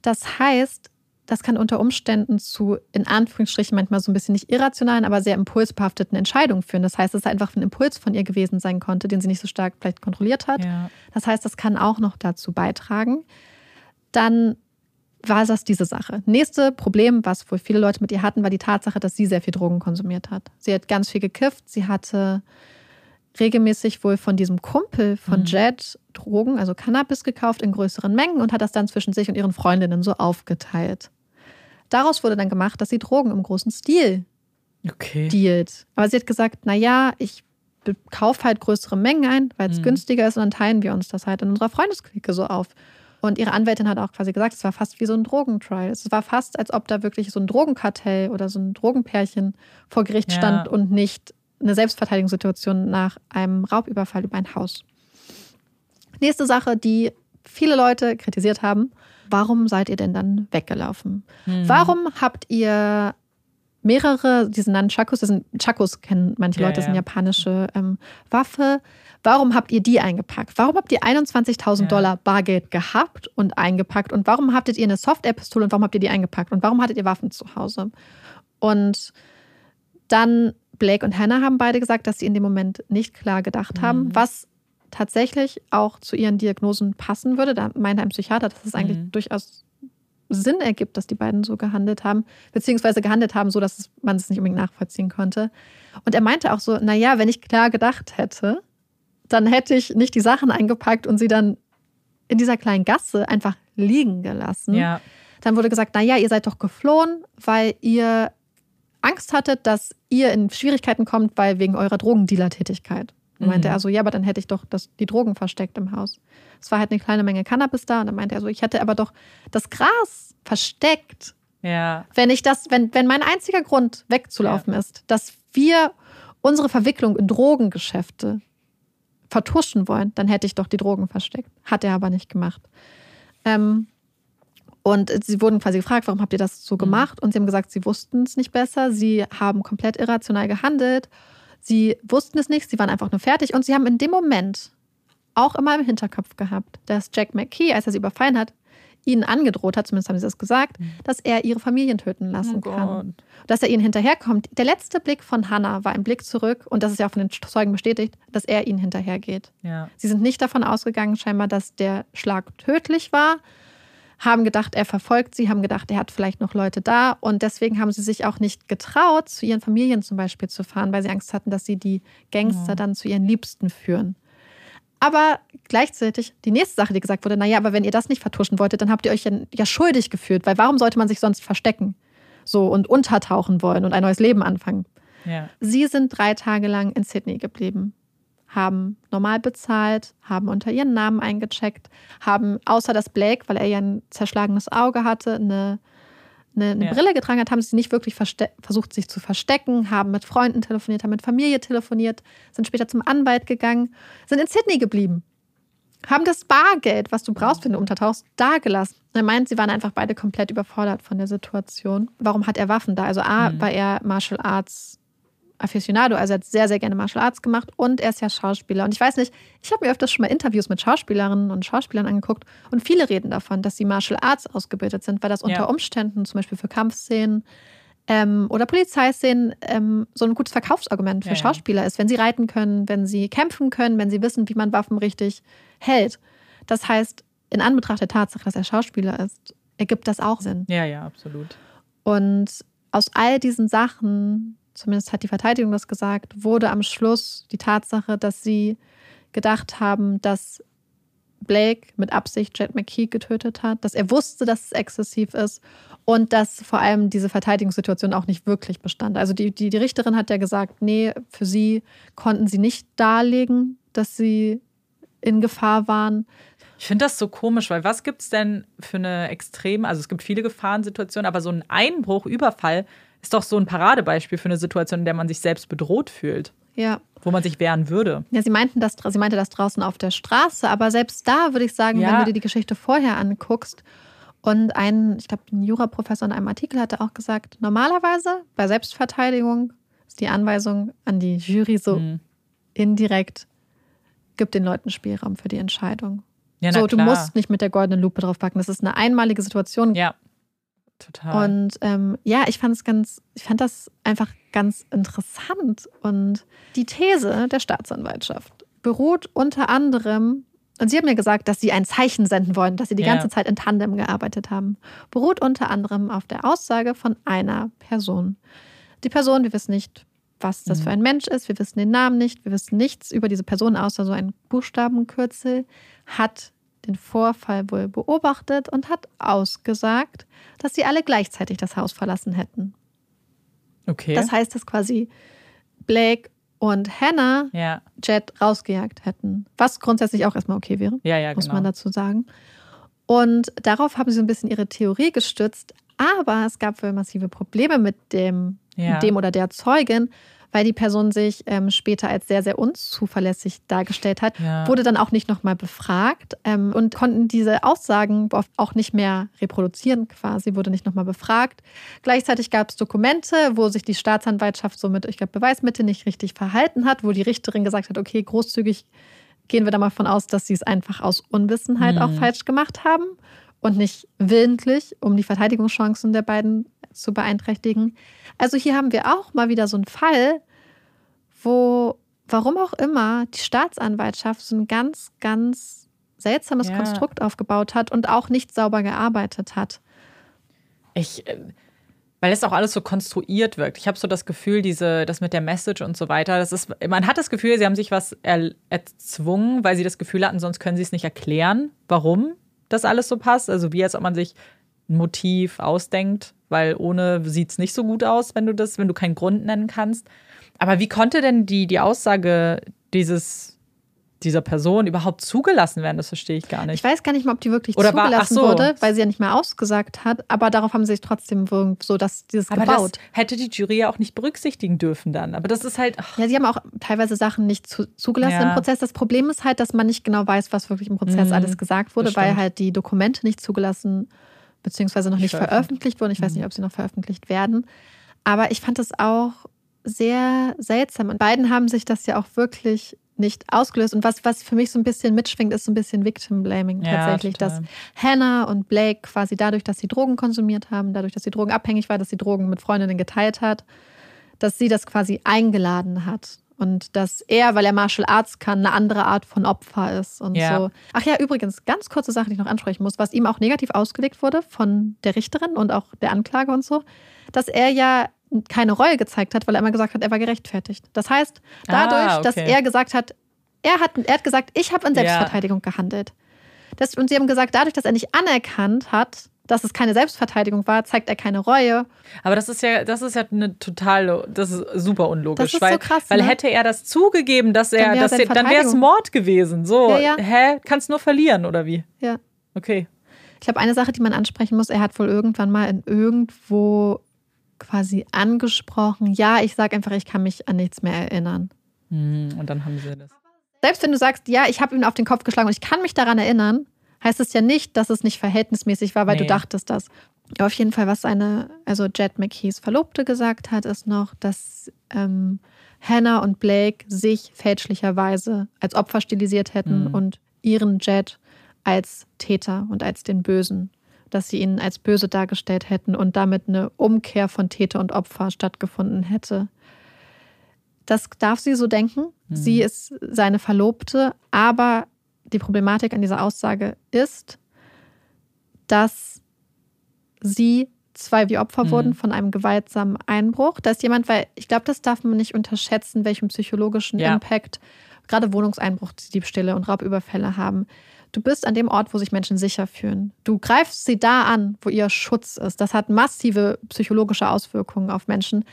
B: Das heißt, das kann unter Umständen zu, in Anführungsstrichen, manchmal so ein bisschen nicht irrationalen, aber sehr impulsbehafteten Entscheidungen führen. Das heißt, es ist einfach ein Impuls von ihr gewesen sein konnte, den sie nicht so stark vielleicht kontrolliert hat. Ja. Das heißt, das kann auch noch dazu beitragen. Dann war das diese Sache. Nächste Problem, was wohl viele Leute mit ihr hatten, war die Tatsache, dass sie sehr viel Drogen konsumiert hat. Sie hat ganz viel gekifft, sie hatte regelmäßig wohl von diesem Kumpel von mhm. Jed Drogen, also Cannabis gekauft in größeren Mengen und hat das dann zwischen sich und ihren Freundinnen so aufgeteilt. Daraus wurde dann gemacht, dass sie Drogen im großen Stil okay. dealt. Aber sie hat gesagt, naja, ich kaufe halt größere Mengen ein, weil es mhm. günstiger ist und dann teilen wir uns das halt in unserer Freundesklicke so auf. Und ihre Anwältin hat auch quasi gesagt, es war fast wie so ein Drogentrial. Es war fast, als ob da wirklich so ein Drogenkartell oder so ein Drogenpärchen vor Gericht ja. stand und nicht eine Selbstverteidigungssituation nach einem Raubüberfall über ein Haus. Nächste Sache, die viele Leute kritisiert haben, warum seid ihr denn dann weggelaufen? Hm. Warum habt ihr mehrere, die sind dann Chakos, das sind Chakos kennen manche Leute, das sind japanische ähm, Waffe. Warum habt ihr die eingepackt? Warum habt ihr 21.000 ja. Dollar Bargeld gehabt und eingepackt? Und warum habtet ihr eine Software-Pistole und warum habt ihr die eingepackt? Und warum hattet ihr Waffen zu Hause? Und dann Blake und Hannah haben beide gesagt, dass sie in dem Moment nicht klar gedacht haben, mhm. was tatsächlich auch zu ihren Diagnosen passen würde. Da meinte ein Psychiater, dass es eigentlich mhm. durchaus Sinn ergibt, dass die beiden so gehandelt haben, beziehungsweise gehandelt haben, so dass man es nicht unbedingt nachvollziehen konnte. Und er meinte auch so, naja, wenn ich klar gedacht hätte, dann hätte ich nicht die Sachen eingepackt und sie dann in dieser kleinen Gasse einfach liegen gelassen. Ja. Dann wurde gesagt, naja, ihr seid doch geflohen, weil ihr Angst hattet, dass ihr in Schwierigkeiten kommt, weil wegen eurer Drogendealer-Tätigkeit. Mhm. meinte er so, ja, aber dann hätte ich doch das, die Drogen versteckt im Haus. Es war halt eine kleine Menge Cannabis da und dann meinte er so, ich hätte aber doch das Gras versteckt.
A: Ja.
B: Wenn ich das, wenn, wenn mein einziger Grund wegzulaufen ja. ist, dass wir unsere Verwicklung in Drogengeschäfte vertuschen wollen, dann hätte ich doch die Drogen versteckt. Hat er aber nicht gemacht. Ähm, und sie wurden quasi gefragt, warum habt ihr das so mhm. gemacht? Und sie haben gesagt, sie wussten es nicht besser. Sie haben komplett irrational gehandelt. Sie wussten es nicht, sie waren einfach nur fertig. Und sie haben in dem Moment auch immer im Hinterkopf gehabt, dass Jack McKee, als er sie überfallen hat, ihnen angedroht hat, zumindest haben sie das gesagt, mhm. dass er ihre Familien töten lassen oh kann. Dass er ihnen hinterherkommt. Der letzte Blick von Hannah war ein Blick zurück, und das ist ja auch von den Zeugen bestätigt, dass er ihnen hinterhergeht.
A: Ja.
B: Sie sind nicht davon ausgegangen, scheinbar, dass der Schlag tödlich war, haben gedacht, er verfolgt sie, haben gedacht, er hat vielleicht noch Leute da. Und deswegen haben sie sich auch nicht getraut, zu ihren Familien zum Beispiel zu fahren, weil sie Angst hatten, dass sie die Gangster ja. dann zu ihren Liebsten führen. Aber gleichzeitig die nächste Sache, die gesagt wurde, naja, aber wenn ihr das nicht vertuschen wolltet, dann habt ihr euch ja, ja schuldig gefühlt, weil warum sollte man sich sonst verstecken? So und untertauchen wollen und ein neues Leben anfangen?
A: Ja.
B: Sie sind drei Tage lang in Sydney geblieben, haben normal bezahlt, haben unter ihren Namen eingecheckt, haben außer dass Blake, weil er ja ein zerschlagenes Auge hatte, eine, eine, eine
A: Ja.
B: Brille getragen hat, haben sie nicht wirklich versucht, sich zu verstecken, haben mit Freunden telefoniert, haben mit Familie telefoniert, sind später zum Anwalt gegangen, sind in Sydney geblieben. Haben das Bargeld, was du brauchst, wenn du untertauchst, da gelassen. Er meint, sie waren einfach beide komplett überfordert von der Situation. Warum hat er Waffen da? Also A,
A: Mhm.
B: war er Martial Arts Aficionado, also er hat sehr, sehr gerne Martial Arts gemacht und er ist ja Schauspieler. Und ich weiß nicht, ich habe mir öfters schon mal Interviews mit Schauspielerinnen und Schauspielern angeguckt und viele reden davon, dass sie Martial Arts ausgebildet sind, weil das unter
A: Ja.
B: Umständen, zum Beispiel für Kampfszenen ähm, oder Polizeiszenen, ähm, so ein gutes Verkaufsargument für
A: Ja.
B: Schauspieler ist, wenn sie reiten können, wenn sie kämpfen können, wenn sie wissen, wie man Waffen richtig hält. Das heißt, in Anbetracht der Tatsache, dass er Schauspieler ist, ergibt das auch Sinn.
A: Ja, ja, absolut.
B: Und aus all diesen Sachen, zumindest hat die Verteidigung das gesagt, wurde am Schluss die Tatsache, dass sie gedacht haben, dass Blake mit Absicht Jet McKee getötet hat, dass er wusste, dass es exzessiv ist und dass vor allem diese Verteidigungssituation auch nicht wirklich bestand. Also die, die, die Richterin hat ja gesagt, nee, für sie konnten sie nicht darlegen, dass sie in Gefahr waren.
A: Ich finde das so komisch, weil was gibt es denn für eine extreme, also es gibt viele Gefahrensituationen, aber so ein Einbruch, Überfall ist doch so ein Paradebeispiel für eine Situation, in der man sich selbst bedroht fühlt,
B: Ja,
A: wo man sich wehren würde.
B: Ja, sie meinten das, sie meinte das draußen auf der Straße, aber selbst da würde ich sagen,
A: Ja.
B: wenn du dir die Geschichte vorher anguckst und ein, ich glaube, ein Juraprofessor in einem Artikel hatte auch gesagt, normalerweise bei Selbstverteidigung ist die Anweisung an die Jury so
A: Hm.
B: indirekt, gibt den Leuten Spielraum für die Entscheidung.
A: Ja,
B: so, du musst nicht mit der goldenen Lupe drauf packen. Das ist eine einmalige Situation.
A: Ja, total.
B: Und ähm, ja, ich fand es ganz, ich fand das einfach ganz interessant. Und die These der Staatsanwaltschaft beruht unter anderem, und Sie haben ja gesagt, dass Sie ein Zeichen senden wollen, dass Sie die
A: Ja.
B: ganze Zeit in Tandem gearbeitet haben, beruht unter anderem auf der Aussage von einer Person. Die Person, wir wissen nicht, was das
A: Mhm.
B: für ein Mensch ist, wir wissen den Namen nicht, wir wissen nichts über diese Person außer so ein Buchstabenkürzel, hat den Vorfall wohl beobachtet und hat ausgesagt, dass sie alle gleichzeitig das Haus verlassen hätten.
A: okay.
B: Das heißt, dass quasi Blake und Hannah
A: ja,
B: Jet rausgejagt hätten. Was grundsätzlich auch erstmal okay wäre,
A: ja, ja,
B: muss
A: genau.
B: man dazu sagen. Und darauf haben sie so ein bisschen ihre Theorie gestützt. Aber es gab wohl massive Probleme mit dem, dem oder der Zeugin, weil die Person sich ähm, später als sehr, sehr unzuverlässig dargestellt hat.
A: Ja.
B: Wurde dann auch nicht nochmal befragt ähm, und konnten diese Aussagen auch nicht mehr reproduzieren quasi, wurde nicht nochmal befragt. Gleichzeitig gab es Dokumente, wo sich die Staatsanwaltschaft so mit, ich glaube, Beweismittel nicht richtig verhalten hat, wo die Richterin gesagt hat, okay, großzügig gehen wir da mal von aus, dass sie es einfach aus Unwissenheit
A: Mhm.
B: auch falsch gemacht haben und nicht willentlich, um die Verteidigungschancen der beiden zu beeinträchtigen. Also hier haben wir auch mal wieder so einen Fall, wo, warum auch immer, die Staatsanwaltschaft so ein ganz, ganz seltsames
A: Ja.
B: Konstrukt aufgebaut hat und auch nicht sauber gearbeitet hat.
A: Ich, äh, weil es auch alles so konstruiert wirkt. Ich habe so das Gefühl, diese, das mit der Message und so weiter, das ist, man hat das Gefühl, sie haben sich was er, erzwungen, weil sie das Gefühl hatten, sonst können sie es nicht erklären, warum das alles so passt. Also wie als ob man sich ein Motiv ausdenkt, weil ohne sieht es nicht so gut aus, wenn du das, wenn du keinen Grund nennen kannst. Aber wie konnte denn die, die Aussage dieses, dieser Person überhaupt zugelassen werden? Das verstehe ich gar nicht.
B: Ich weiß gar nicht mal, ob die wirklich
A: Oder war-
B: zugelassen
A: so.
B: wurde, weil sie ja nicht mehr ausgesagt hat, aber darauf haben sie sich trotzdem so, dass dieses
A: Aber
B: gebaut.
A: das hätte die Jury ja auch nicht berücksichtigen dürfen dann. Aber das ist halt. Ach,
B: Ja, sie haben auch teilweise Sachen nicht zu, zugelassen
A: Ja.
B: im Prozess. Das Problem ist halt, dass man nicht genau weiß, was wirklich im Prozess
A: Mhm,
B: alles gesagt wurde, weil halt die Dokumente nicht zugelassen beziehungsweise noch nicht
A: Veröffentlicht.
B: wurden. Ich weiß
A: Mhm.
B: nicht, ob sie noch veröffentlicht werden. Aber ich fand es auch sehr seltsam. Und beiden haben sich das ja auch wirklich nicht ausgelöst. Und was, was für mich so ein bisschen mitschwingt, ist so ein bisschen Victim Blaming
A: Ja,
B: tatsächlich.
A: total.
B: Dass Hannah und Blake quasi dadurch, dass sie Drogen konsumiert haben, dadurch, dass sie drogenabhängig war, dass sie Drogen mit Freundinnen geteilt hat, dass sie das quasi eingeladen hat. Und dass er, weil er Martial Arts kann, eine andere Art von Opfer ist und
A: Ja.
B: so. Ach ja, übrigens, ganz kurze Sache, die ich noch ansprechen muss, was ihm auch negativ ausgelegt wurde von der Richterin und auch der Anklage und so, dass er ja keine Reue gezeigt hat, weil er immer gesagt hat, er war gerechtfertigt. Das heißt, dadurch,
A: Ah,
B: dass
A: okay.
B: er gesagt hat, er hat, er hat gesagt, ich habe in
A: Ja.
B: Selbstverteidigung gehandelt. Das, und sie haben gesagt, dadurch, dass er nicht anerkannt hat, dass es keine Selbstverteidigung war, zeigt er keine Reue.
A: Aber das ist ja, das ist ja eine total, das ist super unlogisch.
B: Das ist
A: weil,
B: so krass,
A: weil
B: ne?
A: hätte er das zugegeben, dass er,
B: Dann
A: er, dann wäre es. Mord gewesen. So,
B: Ja, ja.
A: hä? Kannst nur verlieren, oder wie?
B: Ja.
A: Okay.
B: Ich glaube, eine Sache, die man ansprechen muss, er hat wohl irgendwann mal in irgendwo quasi angesprochen, ja, ich sage einfach, ich kann mich an nichts mehr erinnern.
A: Hm, Und dann haben sie das.
B: Selbst wenn du sagst, ja, ich habe ihn auf den Kopf geschlagen und ich kann mich daran erinnern, heißt es ja nicht, dass es nicht verhältnismäßig war, weil du
A: Nee.
B: dachtest das. Auf jeden Fall, was seine, also Jet McKees Verlobte gesagt hat, ist noch, dass ähm, Hannah und Blake sich fälschlicherweise als Opfer stilisiert hätten
A: Mhm.
B: und ihren Jet als Täter und als den Bösen. Dass sie ihn als böse dargestellt hätten und damit eine Umkehr von Täter und Opfer stattgefunden hätte. Das darf sie so denken. Sie ist seine Verlobte, aber die Problematik an dieser Aussage ist, dass sie zwei wie Opfer
A: Mhm.
B: wurden von einem gewaltsamen Einbruch. Da ist jemand, weil ich glaube, das darf man nicht unterschätzen, welchen psychologischen
A: Ja.
B: Impact gerade Wohnungseinbruch, Diebstähle und Raubüberfälle haben. Du bist an dem Ort, wo sich Menschen sicher fühlen. Du greifst sie da an, wo ihr Schutz ist. Das hat massive psychologische Auswirkungen auf Menschen.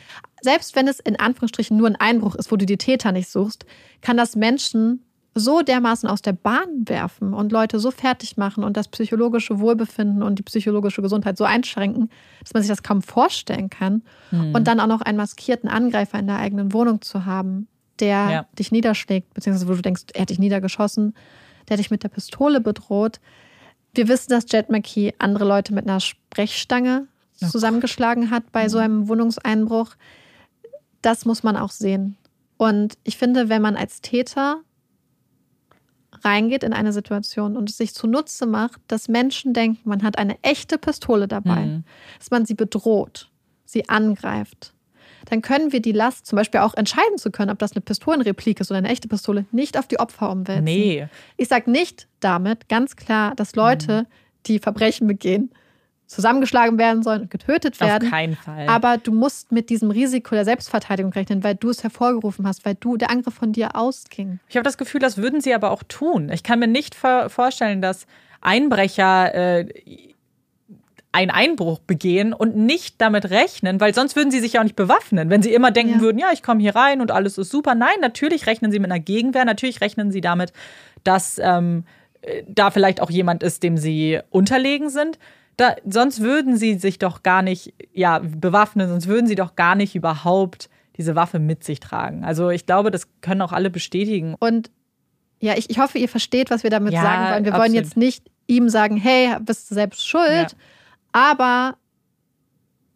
B: Selbst wenn es in Anführungsstrichen nur ein Einbruch ist, wo du die Täter nicht suchst, kann das Menschen so dermaßen aus der Bahn werfen und Leute so fertig machen und das psychologische Wohlbefinden und die psychologische Gesundheit so einschränken, dass man sich das kaum vorstellen kann.
A: Hm.
B: Und dann auch noch einen maskierten Angreifer in der eigenen Wohnung zu haben, der
A: Ja.
B: dich niederschlägt, beziehungsweise wo du denkst, er hat dich niedergeschossen, der dich mit der Pistole bedroht. Wir wissen, dass Jet McKee andere Leute mit einer Sprechstange
A: Oh
B: zusammengeschlagen hat bei so einem Wohnungseinbruch. Das muss man auch sehen. Und ich finde, wenn man als Täter reingeht in eine Situation und es sich zunutze macht, dass Menschen denken, man hat eine echte Pistole dabei,
A: Mhm.
B: dass man sie bedroht, sie angreift, dann können wir die Last, zum Beispiel auch entscheiden zu können, ob das eine Pistolenreplik ist oder eine echte Pistole, nicht auf die Opfer umwälzen.
A: Nee.
B: Ich sage nicht damit ganz klar, dass Leute,
A: Mhm.
B: die Verbrechen begehen, zusammengeschlagen werden sollen und getötet werden.
A: Auf keinen Fall.
B: Aber du musst mit diesem Risiko der Selbstverteidigung rechnen, weil du es hervorgerufen hast, weil du der Angriff von dir ausging.
A: Ich habe das Gefühl, das würden sie aber auch tun. Ich kann mir nicht vor- vorstellen, dass Einbrecher äh, einen Einbruch begehen und nicht damit rechnen, weil sonst würden sie sich ja auch nicht bewaffnen. Wenn sie immer denken
B: Ja.
A: würden, ja, ich komme hier rein und alles ist super. Nein, natürlich rechnen sie mit einer Gegenwehr. Natürlich rechnen sie damit, dass ähm, äh, da vielleicht auch jemand ist, dem sie unterlegen sind. Da, sonst würden sie sich doch gar nicht ja, bewaffnen, sonst würden sie doch gar nicht überhaupt diese Waffe mit sich tragen. Also ich glaube, das können auch alle bestätigen.
B: Und ja, ich, ich hoffe, ihr versteht, was wir damit
A: Ja,
B: sagen wollen. Wir wollen
A: absolut.
B: jetzt nicht ihm sagen, hey, bist du selbst schuld,
A: Ja.
B: aber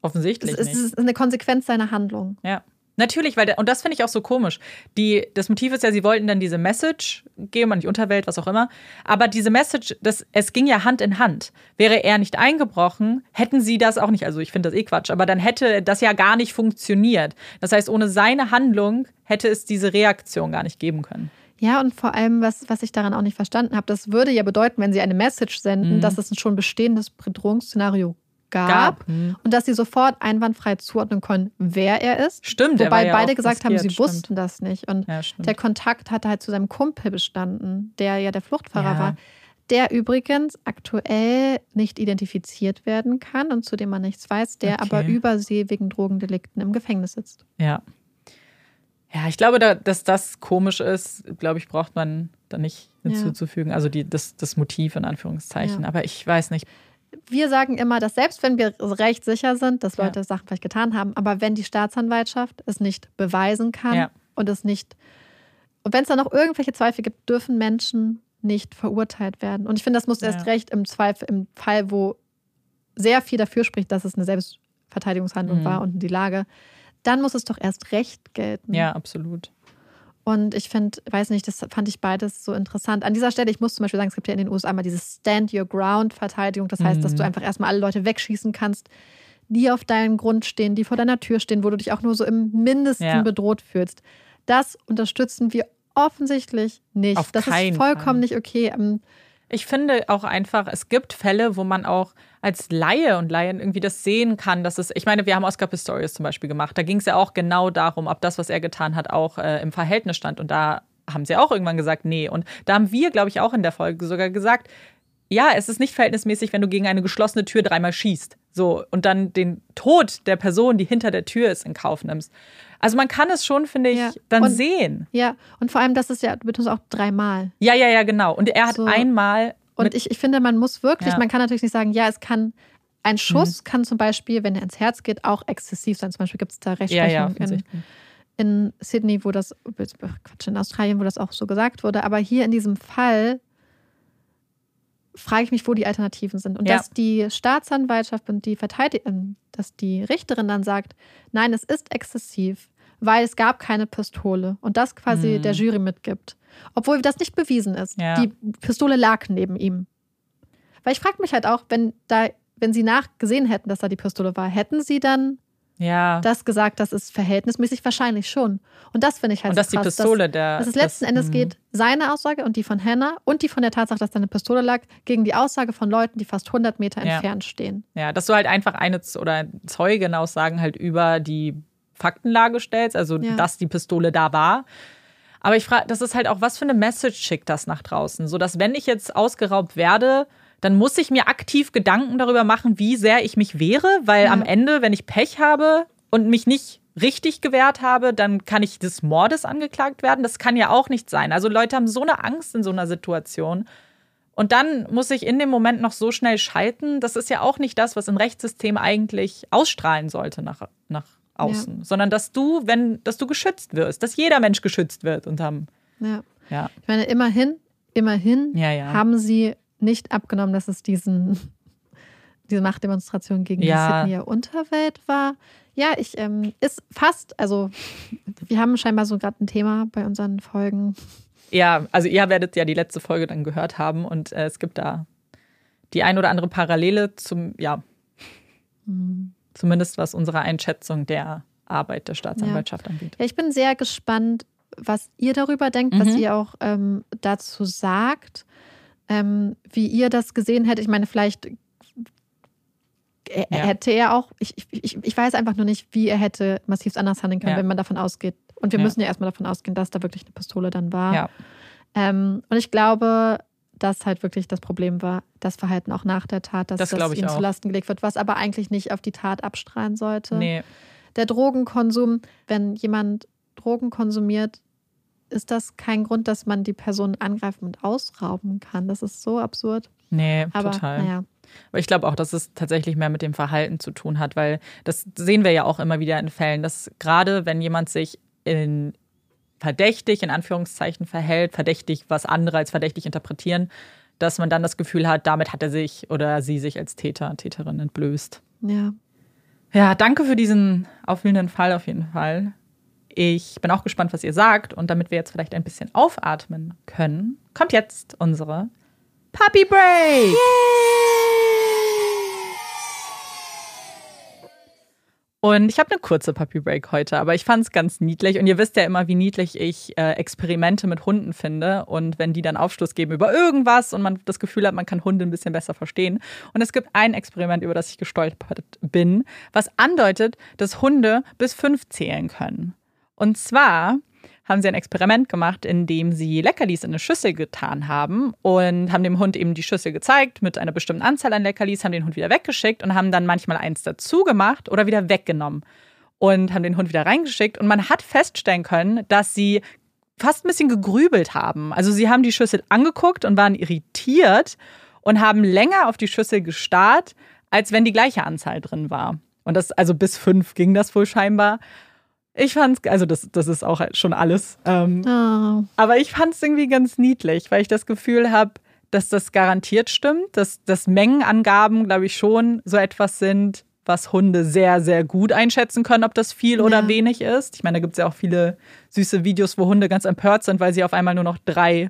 B: es
A: Offensichtlich
B: ist,
A: nicht.
B: es ist eine Konsequenz seiner Handlung.
A: Ja. Natürlich, weil, und das finde ich auch so komisch. Die, das Motiv ist ja, sie wollten dann diese Message geben an die Unterwelt, was auch immer. Aber diese Message, das, es ging ja Hand in Hand. Wäre er nicht eingebrochen, hätten sie das auch nicht. Also ich finde das eh Quatsch, aber dann hätte das ja gar nicht funktioniert. Das heißt, ohne seine Handlung hätte es diese Reaktion gar nicht geben können.
B: Ja, und vor allem, was, was ich daran auch nicht verstanden habe, das würde ja bedeuten, wenn sie eine Message senden,
A: Mhm.
B: dass es ein schon bestehendes Bedrohungsszenario gab,
A: Gab. Hm.
B: und dass sie sofort einwandfrei zuordnen können, wer er ist.
A: Stimmt,
B: Wobei
A: ja
B: beide gesagt haben, sie
A: maskiert,
B: wussten
A: stimmt.
B: das nicht. Und
A: Ja, stimmt.
B: der Kontakt hatte halt zu seinem Kumpel bestanden, der ja der Fluchtfahrer
A: Ja.
B: war, der übrigens aktuell nicht identifiziert werden kann und zu dem man nichts weiß, der
A: Okay.
B: aber übersee wegen Drogendelikten im Gefängnis sitzt.
A: Ja. Ja, ich glaube, da, dass das komisch ist, glaube ich, braucht man da nicht hinzuzufügen. Also die, das, das Motiv in Anführungszeichen. Aber ich weiß nicht.
B: Wir sagen immer, dass selbst wenn wir recht sicher sind, dass
A: Ja.
B: Leute Sachen vielleicht getan haben, aber wenn die Staatsanwaltschaft es nicht beweisen kann
A: Ja.
B: und es nicht, und wenn es da noch irgendwelche Zweifel gibt, dürfen Menschen nicht verurteilt werden. Und ich finde, das muss erst
A: Ja.
B: recht im Zweifel, im Fall, wo sehr viel dafür spricht, dass es eine Selbstverteidigungshandlung
A: Mhm.
B: war und die Lage, dann muss es doch erst recht gelten.
A: Ja, absolut.
B: Und ich finde, weiß nicht, das fand ich beides so interessant. An dieser Stelle, ich muss zum Beispiel sagen, es gibt ja in den USA mal diese Stand Your Ground Verteidigung. Das heißt, dass
A: Mhm.
B: du einfach erstmal alle Leute wegschießen kannst, die auf deinem Grund stehen, die vor deiner Tür stehen, wo du dich auch nur so im Mindesten
A: Ja.
B: bedroht fühlst. Das unterstützen wir offensichtlich nicht.
A: Auf
B: das ist vollkommen
A: Fall.
B: nicht okay.
A: Ich finde auch einfach, es gibt Fälle, wo man auch als Laie und Laien irgendwie das sehen kann, dass es, ich meine, wir haben Oscar Pistorius zum Beispiel gemacht. Da ging es ja auch genau darum, ob das, was er getan hat, auch äh, im Verhältnis stand. Und da haben sie auch irgendwann gesagt, nee. Und da haben wir, glaube ich, auch in der Folge sogar gesagt, ja, es ist nicht verhältnismäßig, wenn du gegen eine geschlossene Tür dreimal schießt. So, und dann den Tod der Person, die hinter der Tür ist, in Kauf nimmst. Also man kann es schon, finde ich,
B: Ja.
A: dann
B: Und-
A: sehen.
B: Ja, und vor allem, das ist ja, du betonst auch dreimal.
A: Ja, ja, ja, genau. Und er hat
B: So.
A: einmal.
B: Und ich, ich finde, man muss wirklich,
A: Ja. Mhm.
B: man kann natürlich nicht sagen, ja, es kann, ein Schuss kann zum Beispiel, wenn er ins Herz geht, auch exzessiv sein. Zum Beispiel gibt es da Rechtsprechung
A: ja,
B: in, in Sydney, wo das, Quatsch, in Australien, wo das auch so gesagt wurde. Aber hier in diesem Fall frage ich mich, wo die Alternativen sind. Und
A: Ja.
B: dass die Staatsanwaltschaft und die Verteidigung, dass die Richterin dann sagt, nein, es ist exzessiv, weil es gab keine Pistole und das quasi
A: Mhm.
B: der Jury mitgibt. Obwohl das nicht bewiesen ist.
A: Ja.
B: Die Pistole lag neben ihm. Weil ich frage mich halt auch, wenn da, wenn sie nachgesehen hätten, dass da die Pistole war, hätten sie dann
A: Ja.
B: das gesagt, das ist verhältnismäßig wahrscheinlich schon. Und das finde ich halt
A: und
B: so
A: dass die
B: krass,
A: Pistole
B: dass,
A: der.
B: dass es letzten
A: das-
B: Endes
A: mhm.
B: geht, seine Aussage und die von Hannah und die von der Tatsache, dass da eine Pistole lag, gegen die Aussage von Leuten, die fast 100 Meter
A: Ja.
B: entfernt stehen.
A: Ja, dass du halt einfach eine oder Zeugenaussagen halt über die Faktenlage stellst, also
B: Ja.
A: dass die Pistole da war. Aber ich frage, das ist halt auch, was für eine Message schickt das nach draußen? So dass, wenn ich jetzt ausgeraubt werde, dann muss ich mir aktiv Gedanken darüber machen, wie sehr ich mich wehre, weil
B: Ja.
A: am Ende, wenn ich Pech habe und mich nicht richtig gewehrt habe, dann kann ich des Mordes angeklagt werden. Das kann ja auch nicht sein. Also Leute haben so eine Angst in so einer Situation. Und dann muss ich in dem Moment noch so schnell schalten. Das ist ja auch nicht das, was ein Rechtssystem eigentlich ausstrahlen sollte nach, nach außen. Sondern dass du, wenn, dass du geschützt wirst, dass jeder Mensch geschützt wird unterm.
B: Ja.
A: Ja.
B: Ich meine, immerhin, immerhin
A: Ja, ja.
B: haben sie nicht abgenommen, dass es diesen, diese Machtdemonstration gegen
A: Ja.
B: die Sydneyer Unterwelt war. Ja, ich ähm, ist fast, also wir haben scheinbar so gerade ein Thema bei unseren Folgen.
A: Ja, also ihr werdet ja die letzte Folge dann gehört haben und äh, es gibt da die ein oder andere Parallele zum, ja, zumindest was unsere Einschätzung der Arbeit der Staatsanwaltschaft angeht.
B: Ja, ich bin sehr gespannt, was ihr darüber denkt, was
A: Mhm.
B: ihr auch ähm, dazu sagt, ähm, wie ihr das gesehen hättet. Ich meine, vielleicht
A: Ja.
B: hätte er auch, ich, ich, ich weiß einfach nur nicht, wie er hätte massiv anders handeln können,
A: Ja.
B: wenn man davon ausgeht. Und wir
A: Ja.
B: müssen ja erstmal davon ausgehen, dass da wirklich eine Pistole dann war. Ähm, und ich glaube, dass halt wirklich das Problem war, das Verhalten auch nach der Tat, dass
A: Das
B: das, ihm
A: auch.
B: zu Lasten gelegt wird, was aber eigentlich nicht auf die Tat abstrahlen sollte
A: Nee.
B: der Drogenkonsum, wenn jemand Drogen konsumiert, ist das kein Grund, dass man die Person angreifen und ausrauben kann. Das ist so absurd.
A: Nee,
B: Aber
A: total.
B: naja.
A: Aber ich glaube auch, dass es tatsächlich mehr mit dem Verhalten zu tun hat, weil das sehen wir ja auch immer wieder in Fällen, dass gerade wenn jemand sich in verdächtig, in Anführungszeichen, verhält, verdächtig, was andere als verdächtig interpretieren, dass man dann das Gefühl hat, damit hat er sich oder sie sich als Täter, Täterin entblößt.
B: Ja.
A: Ja, danke für diesen aufwühlenden Fall auf jeden Fall. Ich bin auch gespannt, was ihr sagt. Und damit wir jetzt vielleicht ein bisschen aufatmen können, kommt jetzt unsere Puppy Break. Und ich habe eine kurze Puppy Break heute, aber ich fand es ganz niedlich. Und ihr wisst ja immer, wie niedlich ich äh, Experimente mit Hunden finde. Und wenn die dann Aufschluss geben über irgendwas und man das Gefühl hat, man kann Hunde ein bisschen besser verstehen. Und es gibt ein Experiment, über das ich gestolpert bin, was andeutet, dass Hunde bis fünf zählen können. Und zwar haben sie ein Experiment gemacht, in dem sie Leckerlis in eine Schüssel getan haben und haben dem Hund eben die Schüssel gezeigt mit einer bestimmten Anzahl an Leckerlis, haben den Hund wieder weggeschickt und haben dann manchmal eins dazu gemacht oder wieder weggenommen und haben den Hund wieder reingeschickt und man hat feststellen können, dass sie fast ein bisschen gegrübelt haben. Also sie haben die Schüssel angeguckt und waren irritiert und haben länger auf die Schüssel gestarrt, als wenn die gleiche Anzahl drin war. Und das, also bis fünf ging das wohl scheinbar. Ich fand's, also das, das ist auch schon alles. Ähm,
B: Oh.
A: aber ich fand es irgendwie ganz niedlich, weil ich das Gefühl habe, dass das garantiert stimmt, dass, dass Mengenangaben, glaube ich, schon so etwas sind, was Hunde sehr, sehr gut einschätzen können, ob das viel oder
B: Ja.
A: wenig ist. Ich meine, da gibt es ja auch viele süße Videos, wo Hunde ganz empört sind, weil sie auf einmal nur noch drei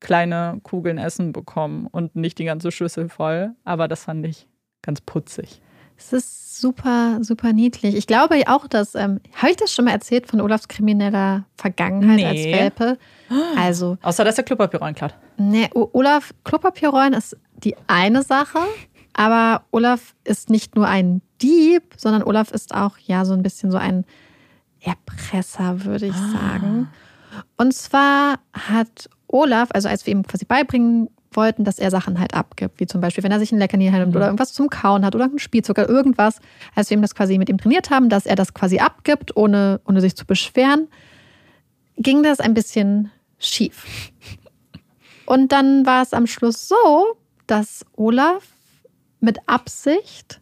A: kleine Kugeln Essen bekommen und nicht die ganze Schüssel voll. Aber das fand ich ganz putzig.
B: Es ist super, super niedlich. Ich glaube auch, dass, ähm, habe ich das schon mal erzählt von Olafs krimineller Vergangenheit
A: Nee.
B: als Welpe? Also,
A: Außer, dass der Klopapierrollen klaut.
B: ne, O- Olaf Klopapierrollen ist die eine Sache, aber Olaf ist nicht nur ein Dieb, sondern Olaf ist auch ja so ein bisschen so ein Erpresser, würde ich sagen. Und zwar hat Olaf, also als wir ihm quasi beibringen wollten, dass er Sachen halt abgibt, wie zum Beispiel, wenn er sich ein Leckerli nimmt
A: Mhm.
B: oder irgendwas zum Kauen hat oder ein Spielzeug oder irgendwas, als wir ihm das quasi mit ihm trainiert haben, dass er das quasi abgibt, ohne, ohne sich zu beschweren, ging das ein bisschen schief. Und dann war es am Schluss so, dass Olaf mit Absicht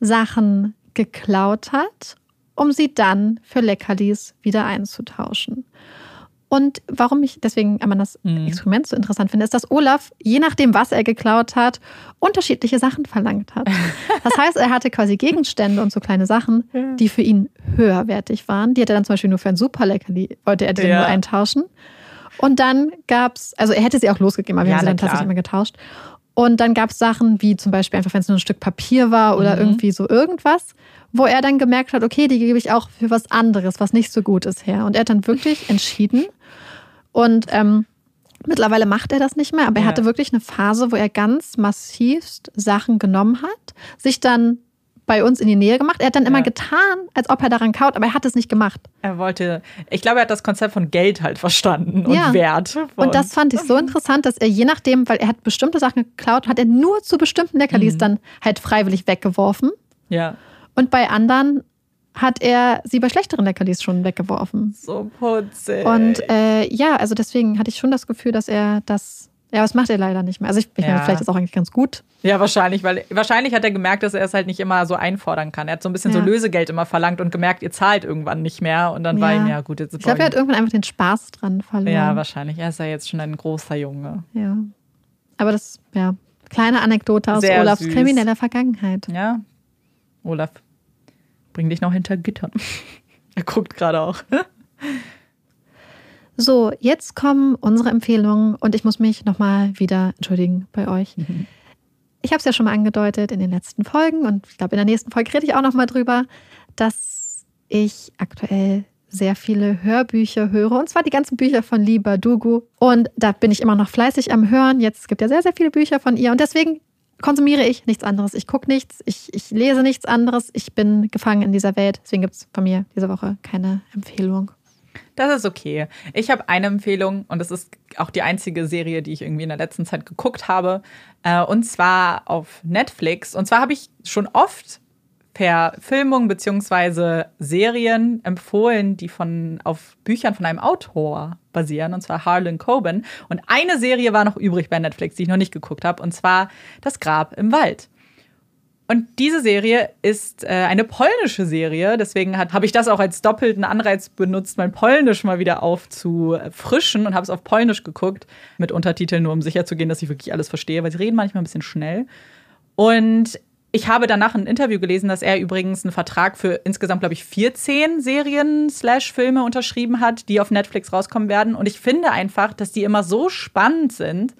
B: Sachen geklaut hat, um sie dann für Leckerlis wieder einzutauschen. Und warum ich deswegen einmal das
A: Mhm.
B: Experiment so interessant finde, ist, dass Olaf, je nachdem, was er geklaut hat, unterschiedliche Sachen verlangt hat. Das heißt, er hatte quasi Gegenstände und so kleine Sachen,
A: Ja.
B: die für ihn höherwertig waren. Die hat er dann zum Beispiel nur für ein Superleckerli, wollte er die
A: Ja.
B: nur eintauschen. Und dann gab es, also er hätte sie auch losgegeben, aber wir
A: Ja,
B: haben sie dann
A: klar.
B: tatsächlich immer getauscht. Und dann gab es Sachen wie zum Beispiel einfach, wenn es nur ein Stück Papier war oder
A: Mhm.
B: irgendwie so irgendwas, wo er dann gemerkt hat, okay, die gebe ich auch für was anderes, was nicht so gut ist her. Und er hat dann wirklich entschieden und ähm, mittlerweile macht er das nicht mehr, aber er
A: Ja.
B: hatte wirklich eine Phase, wo er ganz massivst Sachen genommen hat, sich dann bei uns in die Nähe gemacht. Er hat dann immer
A: Ja.
B: getan, als ob er daran kaut, aber er hat es nicht gemacht.
A: Er wollte, ich glaube, er hat das Konzept von Geld halt verstanden und
B: Ja.
A: Wert.
B: Und das fand ich so interessant, dass er je nachdem, weil er hat bestimmte Sachen geklaut, hat er nur zu bestimmten Leckerlis
A: Mhm.
B: dann halt freiwillig weggeworfen.
A: ja,
B: Und bei anderen hat er sie bei schlechteren Leckerlis schon weggeworfen.
A: so putzig.
B: Und äh, ja, also deswegen hatte ich schon das Gefühl, dass er das. Ja, das macht er leider nicht mehr. Also ich, ich
A: Ja.
B: meine, vielleicht ist es auch eigentlich ganz gut.
A: ja, wahrscheinlich, weil wahrscheinlich hat er gemerkt, dass er es halt nicht immer so einfordern kann. Er hat so ein bisschen
B: Ja.
A: so Lösegeld immer verlangt und gemerkt, ihr zahlt irgendwann nicht mehr. Und dann war
B: Ja.
A: ihm ja gut, jetzt
B: Ich glaube, er hat irgendwann einfach den Spaß dran verloren.
A: Ja, wahrscheinlich. Er ist ja jetzt schon ein großer Junge.
B: Ja. Aber das, ja, kleine Anekdote aus
A: Sehr
B: Olafs
A: süß.
B: krimineller Vergangenheit.
A: Ja. Olaf, bring dich noch hinter Gittern. er guckt gerade auch.
B: So, jetzt kommen unsere Empfehlungen und ich muss mich nochmal wieder entschuldigen bei euch. Ich habe es ja schon mal angedeutet in den letzten Folgen und ich glaube, in der nächsten Folge rede ich auch nochmal drüber, dass ich aktuell sehr viele Hörbücher höre und zwar die ganzen Bücher von Liba Dugu und da bin ich immer noch fleißig am Hören. Jetzt gibt ja sehr, sehr viele Bücher von ihr und deswegen konsumiere ich nichts anderes. Ich gucke nichts, ich, ich lese nichts anderes. Ich bin gefangen in dieser Welt. Deswegen gibt es von mir diese Woche keine Empfehlung.
A: Das ist okay. Ich habe eine Empfehlung und das ist auch die einzige Serie, die ich irgendwie in der letzten Zeit geguckt habe. Äh, und zwar auf Netflix. Und zwar habe ich schon oft Verfilmungen beziehungsweise Serien empfohlen, die von, auf Büchern von einem Autor basieren, und zwar Harlan Coben. Und eine Serie war noch übrig bei Netflix, die ich noch nicht geguckt habe, und zwar Das Grab im Wald. Und diese Serie ist äh, eine polnische Serie, deswegen habe ich das auch als doppelten Anreiz benutzt, mein Polnisch mal wieder aufzufrischen und habe es auf Polnisch geguckt, mit Untertiteln, nur um sicherzugehen, dass ich wirklich alles verstehe, weil sie reden manchmal ein bisschen schnell. Und ich habe danach ein Interview gelesen, dass er übrigens einen Vertrag für insgesamt, glaube ich, 14 Serien slash Filme unterschrieben hat, die auf Netflix rauskommen werden. Und ich finde einfach, dass die immer so spannend sind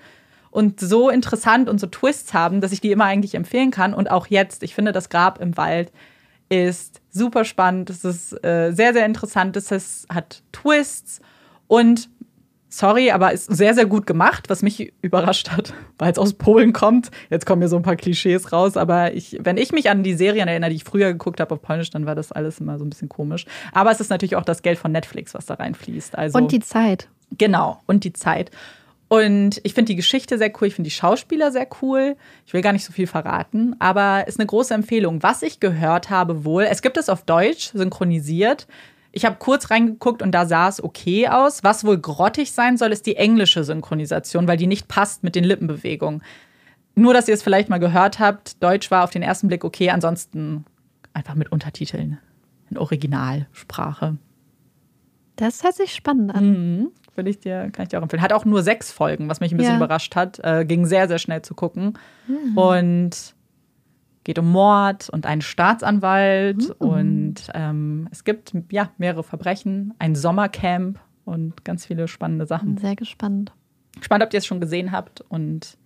A: und so interessant und so Twists haben, dass ich die immer eigentlich empfehlen kann. Und auch jetzt, ich finde, das Grab im Wald ist super spannend. Es ist äh, sehr, sehr interessant. Es hat Twists und sorry, aber ist sehr, sehr gut gemacht, was mich überrascht hat, weil es aus Polen kommt. Jetzt kommen mir so ein paar Klischees raus, aber ich, wenn ich mich an die Serien erinnere, die ich früher geguckt habe auf Polnisch, dann war das alles immer so ein bisschen komisch. Aber es ist natürlich auch das Geld von Netflix, was da reinfließt. Also,
B: Und die Zeit.
A: Genau, und die Zeit. Und ich finde die Geschichte sehr cool, ich finde die Schauspieler sehr cool. Ich will gar nicht so viel verraten, aber ist eine große Empfehlung. Was ich gehört habe wohl, es gibt es auf Deutsch synchronisiert. Ich habe kurz reingeguckt und da sah es okay aus. Was wohl grottig sein soll, ist die englische Synchronisation, weil die nicht passt mit den Lippenbewegungen. Nur, dass ihr es vielleicht mal gehört habt, Deutsch war auf den ersten Blick okay, ansonsten einfach mit Untertiteln in Originalsprache.
B: Das hört sich spannend an.
A: Mhm. Ich dir, kann ich dir auch empfehlen. Hat auch nur sechs Folgen, was mich ein bisschen
B: Ja.
A: überrascht hat. Äh, ging sehr, sehr schnell zu gucken. Und geht um Mord und einen Staatsanwalt. Und ähm, es gibt ja mehrere Verbrechen, ein Sommercamp und ganz viele spannende Sachen.
B: Sehr gespannt.
A: Spannend, ob ihr es schon gesehen habt und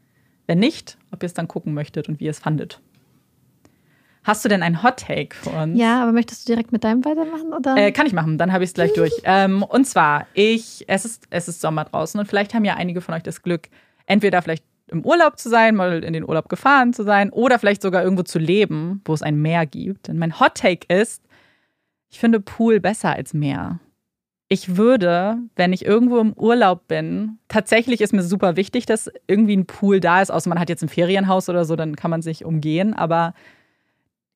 A: wenn nicht, ob ihr es dann gucken möchtet und wie ihr es fandet. Hast du denn ein Hot Take für uns?
B: Ja, aber möchtest du direkt mit deinem weitermachen? Oder?
A: Äh, kann ich machen, dann habe ich es gleich durch. Ähm, und zwar, ich, es ist, es ist Sommer draußen und vielleicht haben ja einige von euch das Glück, entweder vielleicht im Urlaub zu sein, mal in den Urlaub gefahren zu sein oder vielleicht sogar irgendwo zu leben, wo es ein Meer gibt. Denn mein Hot Take ist, ich finde Pool besser als Meer. ich würde, wenn ich irgendwo im Urlaub bin, tatsächlich ist mir super wichtig, dass irgendwie ein Pool da ist, außer man hat jetzt ein Ferienhaus oder so, dann kann man sich umgehen. Aber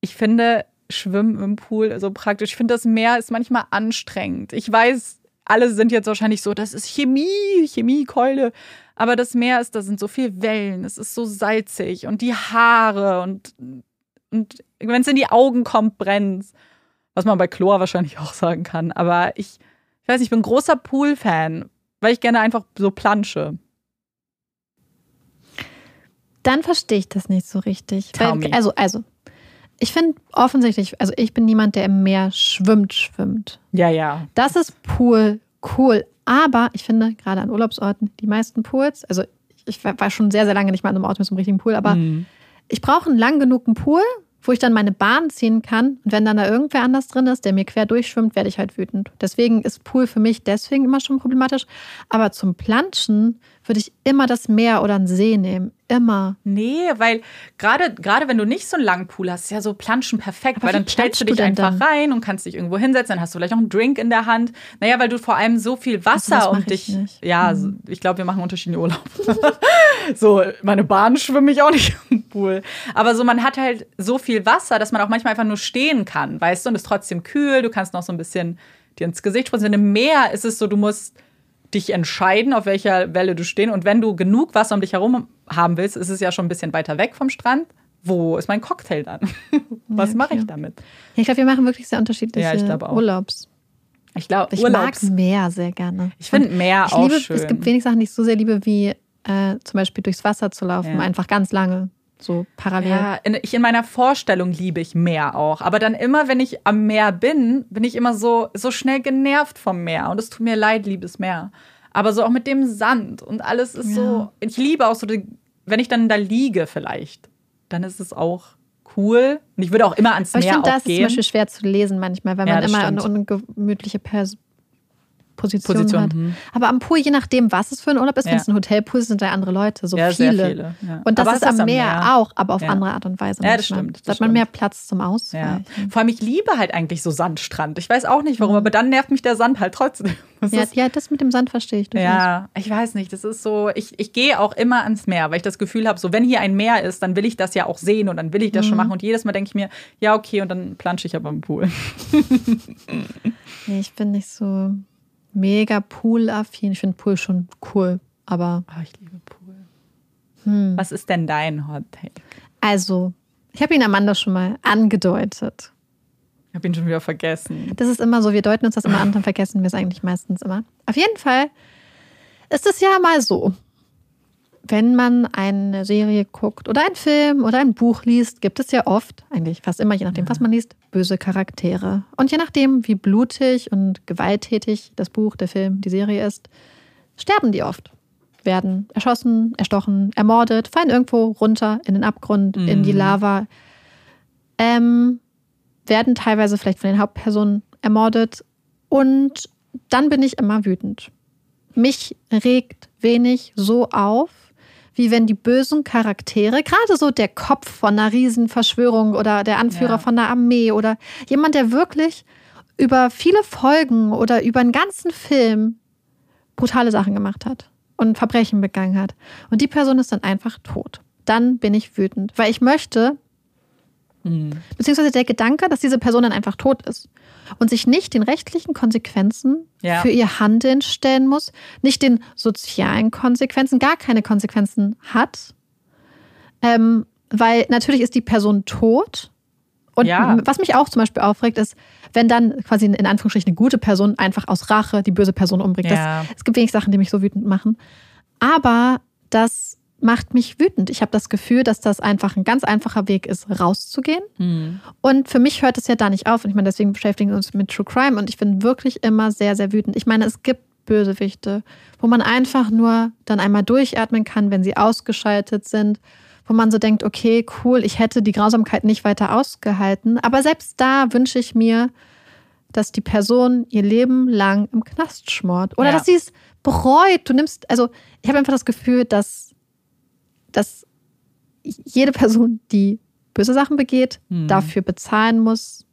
A: ich finde Schwimmen im Pool so praktisch. Ich finde, das Meer ist manchmal anstrengend. Ich weiß, alle sind jetzt wahrscheinlich so, das ist Chemie, Chemiekeule. Aber das Meer ist, da sind so viele Wellen, es ist so salzig und die Haare und, und wenn es in die Augen kommt, brennt Was man bei Chlor wahrscheinlich auch sagen kann. Aber ich, ich weiß, ich bin großer Pool-Fan, weil ich gerne einfach so plansche.
B: Dann verstehe ich das nicht so richtig. Weil, also, also, ich finde offensichtlich, also ich bin niemand, der im Meer schwimmt, schwimmt.
A: Ja, ja.
B: Das ist Pool cool. Aber ich finde, gerade an Urlaubsorten, die meisten Pools, also ich war schon sehr, sehr lange nicht mal an einem Ort mit so einem richtigen Pool, aber mhm. ich brauche einen lang genugen Pool, wo ich dann meine Bahn ziehen kann. Und wenn dann da irgendwer anders drin ist, der mir quer durchschwimmt, werde ich halt wütend. Deswegen ist Pool für mich deswegen immer schon problematisch. Aber zum Planschen würde ich immer das Meer oder einen See nehmen. Immer.
A: Nee, weil gerade gerade wenn du nicht so einen langen Pool hast, ist ja so Planschen perfekt, Aber weil dann stellst du dich einfach dann? rein und kannst dich irgendwo hinsetzen, dann hast du vielleicht noch einen Drink in der Hand. Naja, weil du vor allem so viel Wasser und dich.
B: Nicht.
A: Ja, mhm. ich glaube, wir machen unterschiedliche Urlaub. so, meine Bahn schwimme ich auch nicht im Pool. Aber so, man hat halt so viel Wasser, dass man auch manchmal einfach nur stehen kann, weißt du, und ist trotzdem kühl, du kannst noch so ein bisschen dir ins Gesicht spritzen. Im Meer ist es so, du musst dich entscheiden, auf welcher Welle du stehen. Und wenn du genug Wasser um dich herum haben willst, ist es ja schon ein bisschen weiter weg vom Strand. Wo ist mein Cocktail dann? Was ja, okay. mache ich damit?
B: ich glaube, wir machen wirklich sehr unterschiedliche ja, Urlaubs.
A: Ich glaube,
B: ich Urlaubs mag Meer sehr gerne.
A: Ich finde Meer ich auch
B: liebe,
A: schön.
B: Es gibt wenig Sachen, die ich so sehr liebe, wie äh, zum Beispiel durchs Wasser zu laufen, ja. einfach ganz lange so parallel.
A: Ja, in, ich, in meiner Vorstellung liebe ich Meer auch. Aber dann immer, wenn ich am Meer bin, bin ich immer so, so schnell genervt vom Meer. Und es tut mir leid, liebes Meer. Aber so auch mit dem Sand und alles ist ja. so. Ich liebe auch so, wenn ich dann da liege, vielleicht, dann ist es auch cool. Und ich würde auch immer ans Aber Meer ich finde, das ist zum
B: Beispiel schwer zu lesen manchmal, weil ja, man immer stimmt. eine ungemütliche Pers Position, Position hat. Hm. Aber am Pool, je nachdem, was es für ein Urlaub ist, ja. wenn es ein Hotelpool ist, sind da andere Leute, so ja, viele. viele ja. Und das aber ist am Meer, Meer, auch, aber auf andere Art und Weise.
A: Ja, das stimmt. Das
B: da hat man mehr Platz zum Ausweichen.
A: Vor allem, ich liebe halt eigentlich so Sandstrand. Ich weiß auch nicht warum, mhm. aber dann nervt mich der Sand halt trotzdem.
B: Das ja, ja, das mit dem Sand verstehe ich.
A: Ja, ich weiß nicht. Das ist so, ich, ich gehe auch immer ans Meer, weil ich das Gefühl habe, so wenn hier ein Meer ist, dann will ich das ja auch sehen und dann will ich das mhm. schon machen. Und jedes Mal denke ich mir, ja, okay, und dann plansche ich aber im Pool.
B: nee, ich bin nicht so mega Pool-affin. Ich finde Pool schon cool, aber.
A: Oh, ich liebe Pool. Hm. Was ist denn dein Hot Take?
B: Also, ich habe ihn Amanda schon mal angedeutet.
A: Ich habe ihn schon wieder vergessen.
B: Das ist immer so, wir deuten uns das immer an, dann vergessen wir es eigentlich meistens immer. Auf jeden Fall ist es ja mal so, wenn man eine Serie guckt oder einen Film oder ein Buch liest, gibt es ja oft, eigentlich fast immer, je nachdem, was man liest, böse Charaktere. Und je nachdem, wie blutig und gewalttätig das Buch, der Film, die Serie ist, sterben die oft. Werden erschossen, erstochen, ermordet, fallen irgendwo runter in den Abgrund, mhm. in die mhm. Lava. Ähm, werden teilweise vielleicht von den Hauptpersonen ermordet. Und dann bin ich immer wütend. Mich regt wenig so auf, wie wenn die bösen Charaktere, gerade so der Kopf von einer Riesenverschwörung oder der Anführer ja. von einer Armee oder jemand, der wirklich über viele Folgen oder über einen ganzen Film brutale Sachen gemacht hat und Verbrechen begangen hat. Und die Person ist dann einfach tot. Dann bin ich wütend, weil ich möchte, mhm. beziehungsweise der Gedanke, dass diese Person dann einfach tot ist und sich nicht den rechtlichen Konsequenzen ja. für ihr Handeln stellen muss, nicht den sozialen Konsequenzen, gar keine Konsequenzen hat. Ähm, weil natürlich ist die Person tot. Und ja. was mich auch zum Beispiel aufregt, ist, wenn dann quasi in Anführungsstrichen eine gute Person einfach aus Rache die böse Person umbringt. Ja. Das, es gibt wenig Sachen, die mich so wütend machen. Aber das macht mich wütend. Ich habe das Gefühl, dass das einfach ein ganz einfacher Weg ist, rauszugehen. Mhm. Und für mich hört es ja da nicht auf. Und ich meine, deswegen beschäftigen wir uns mit True Crime. Und ich bin wirklich immer sehr, sehr wütend. Ich meine, es gibt Bösewichte, wo man einfach nur dann einmal durchatmen kann, wenn sie ausgeschaltet sind. Wo man so denkt, okay, cool, ich hätte die Grausamkeit nicht weiter ausgehalten. Aber selbst da wünsche ich mir, dass die Person ihr Leben lang im Knast schmort. Oder ja. dass sie es bereut. Du nimmst, also ich habe einfach das Gefühl, dass dass jede Person, die böse Sachen begeht, hm. dafür bezahlen muss,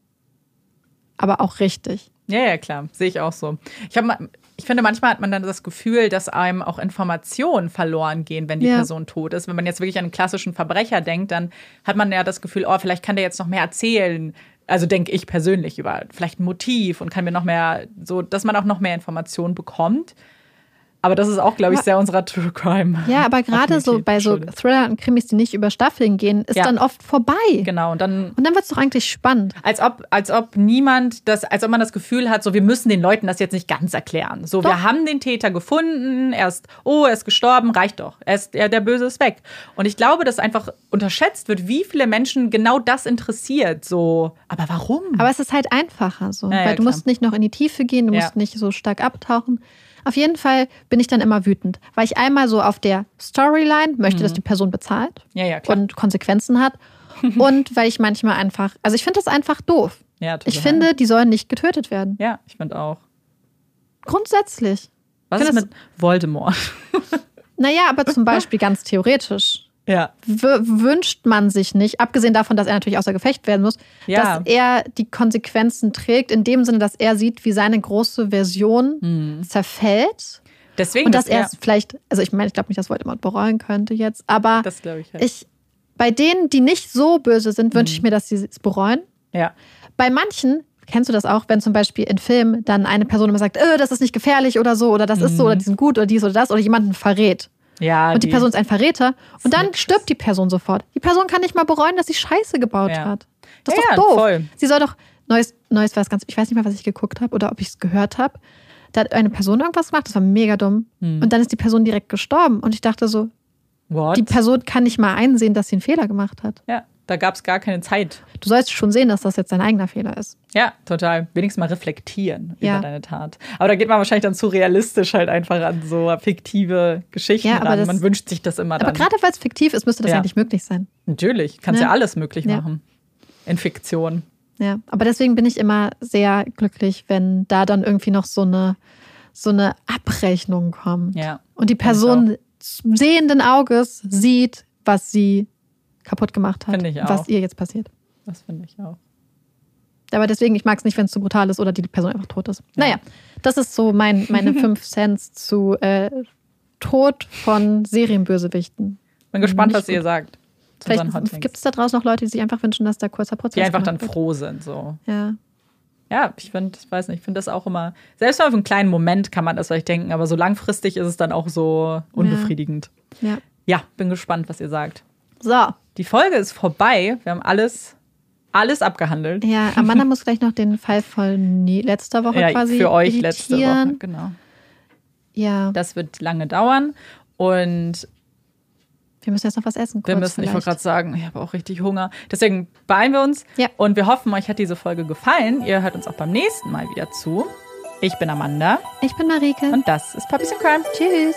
B: aber auch richtig.
A: Ja, ja, klar. Sehe ich auch so. Ich, hab, ich finde, manchmal hat man dann das Gefühl, dass einem auch Informationen verloren gehen, wenn die ja. Person tot ist. Wenn man jetzt wirklich an einen klassischen Verbrecher denkt, dann hat man ja das Gefühl, oh, vielleicht kann der jetzt noch mehr erzählen. Also denke ich persönlich über vielleicht ein Motiv und kann mir noch mehr, so, dass man auch noch mehr Informationen bekommt. Aber das ist auch, glaube ich, sehr unserer True Crime.
B: Ja, aber gerade so bei so Thriller und Krimis, die nicht über Staffeln gehen, ist ja. dann oft vorbei.
A: Genau. Und dann,
B: und dann wird es doch eigentlich spannend.
A: Als ob, als ob niemand das, als ob man das Gefühl hat, so wir müssen den Leuten das jetzt nicht ganz erklären. So, doch. wir haben den Täter gefunden, er ist, oh, er ist gestorben, reicht doch. Er ist, er, der Böse ist weg. Und ich glaube, dass einfach unterschätzt wird, wie viele Menschen genau das interessiert. So, aber warum?
B: Aber es ist halt einfacher so. Ja, weil ja, du musst nicht noch in die Tiefe gehen, du musst nicht so stark abtauchen. Auf jeden Fall bin ich dann immer wütend, weil ich einmal so auf der Storyline möchte, mhm. dass die Person bezahlt
A: ja, ja,
B: und Konsequenzen hat. und weil ich manchmal einfach, also ich finde das einfach doof. Ja, ich finde, die sollen nicht getötet werden.
A: Ja, ich finde auch.
B: Grundsätzlich.
A: Was ist mit Voldemort?
B: naja, aber zum Beispiel ganz theoretisch.
A: Ja.
B: wünscht man sich nicht, abgesehen davon, dass er natürlich außer Gefecht werden muss, ja. dass er die Konsequenzen trägt, in dem Sinne, dass er sieht, wie seine große Version mhm. zerfällt.
A: Deswegen,
B: und dass er es vielleicht, also ich meine, ich glaube nicht, dass Voldemort bereuen könnte jetzt, aber
A: das ich,
B: halt. ich, bei denen, die nicht so böse sind, wünsche mhm. ich mir, dass sie es bereuen.
A: Ja.
B: Bei manchen Kennst du das auch, wenn zum Beispiel in Filmen dann eine Person immer sagt, äh, das ist nicht gefährlich oder so, oder das mhm. ist so, oder die sind gut, oder dies oder das, oder jemanden verrät?
A: Ja,
B: und die, die Person ist ein Verräter. Und dann stirbt die Person sofort. Die Person kann nicht mal bereuen, dass sie Scheiße gebaut ja. hat. Das ist ja, doch doof. Voll. Sie soll doch. Neues, Neues war es ganz. Ich weiß nicht mehr, was ich geguckt habe oder ob ich es gehört habe. Da hat eine Person irgendwas gemacht, das war mega dumm. Hm. Und dann ist die Person direkt gestorben. Und ich dachte so, What? die Person kann nicht mal einsehen, dass sie einen Fehler gemacht hat.
A: Ja. Da gab es gar keine Zeit.
B: Du sollst schon sehen, dass das jetzt dein eigener Fehler ist.
A: Ja, total. Wenigstens mal reflektieren ja. über deine Tat. Aber da geht man wahrscheinlich dann zu realistisch halt einfach an so fiktive Geschichten ja, ran. Das, man wünscht sich das immer dann.
B: Aber gerade weil es fiktiv ist, müsste das ja. eigentlich möglich sein.
A: Natürlich. Kannst ja, ja alles möglich machen. In Fiktion.
B: Ja, aber deswegen bin ich immer sehr glücklich, wenn da dann irgendwie noch so eine, so eine Abrechnung kommt.
A: Ja.
B: Und die Person sehenden Auges sieht, was sie kaputt gemacht hat, was ihr jetzt passiert.
A: Das finde ich auch.
B: Aber deswegen, ich mag es nicht, wenn es zu brutal ist oder die Person einfach tot ist. Ja. Naja, das ist so mein, meine fünf Cents zu äh, Tod von Serienbösewichten.
A: Bin gespannt, was gut. ihr sagt.
B: Vielleicht gibt es da draußen noch Leute, die sich einfach wünschen, dass da kurzer Prozess
A: ist. Die einfach dann
B: wird.
A: froh sind. So.
B: Ja.
A: Ja, ich finde, ich weiß nicht, ich finde das auch immer, selbst mal auf einen kleinen Moment kann man das vielleicht denken, aber so langfristig ist es dann auch so unbefriedigend.
B: Ja.
A: Ja, bin gespannt, was ihr sagt.
B: So.
A: Die Folge ist vorbei. Wir haben alles, alles abgehandelt.
B: Ja, Amanda muss gleich noch den Fall von letzter Woche ja, quasi
A: für euch editieren. letzte Woche, genau.
B: Ja.
A: Das wird lange dauern und
B: wir müssen jetzt noch was essen.
A: wir müssen, vielleicht. ich wollte gerade sagen, ich habe auch richtig Hunger. Deswegen beeilen wir uns.
B: Ja.
A: Und wir hoffen, euch hat diese Folge gefallen. Ihr hört uns auch beim nächsten Mal wieder zu. Ich bin Amanda.
B: Ich bin Marike.
A: Und das ist Puppies in Crime.
B: Tschüss.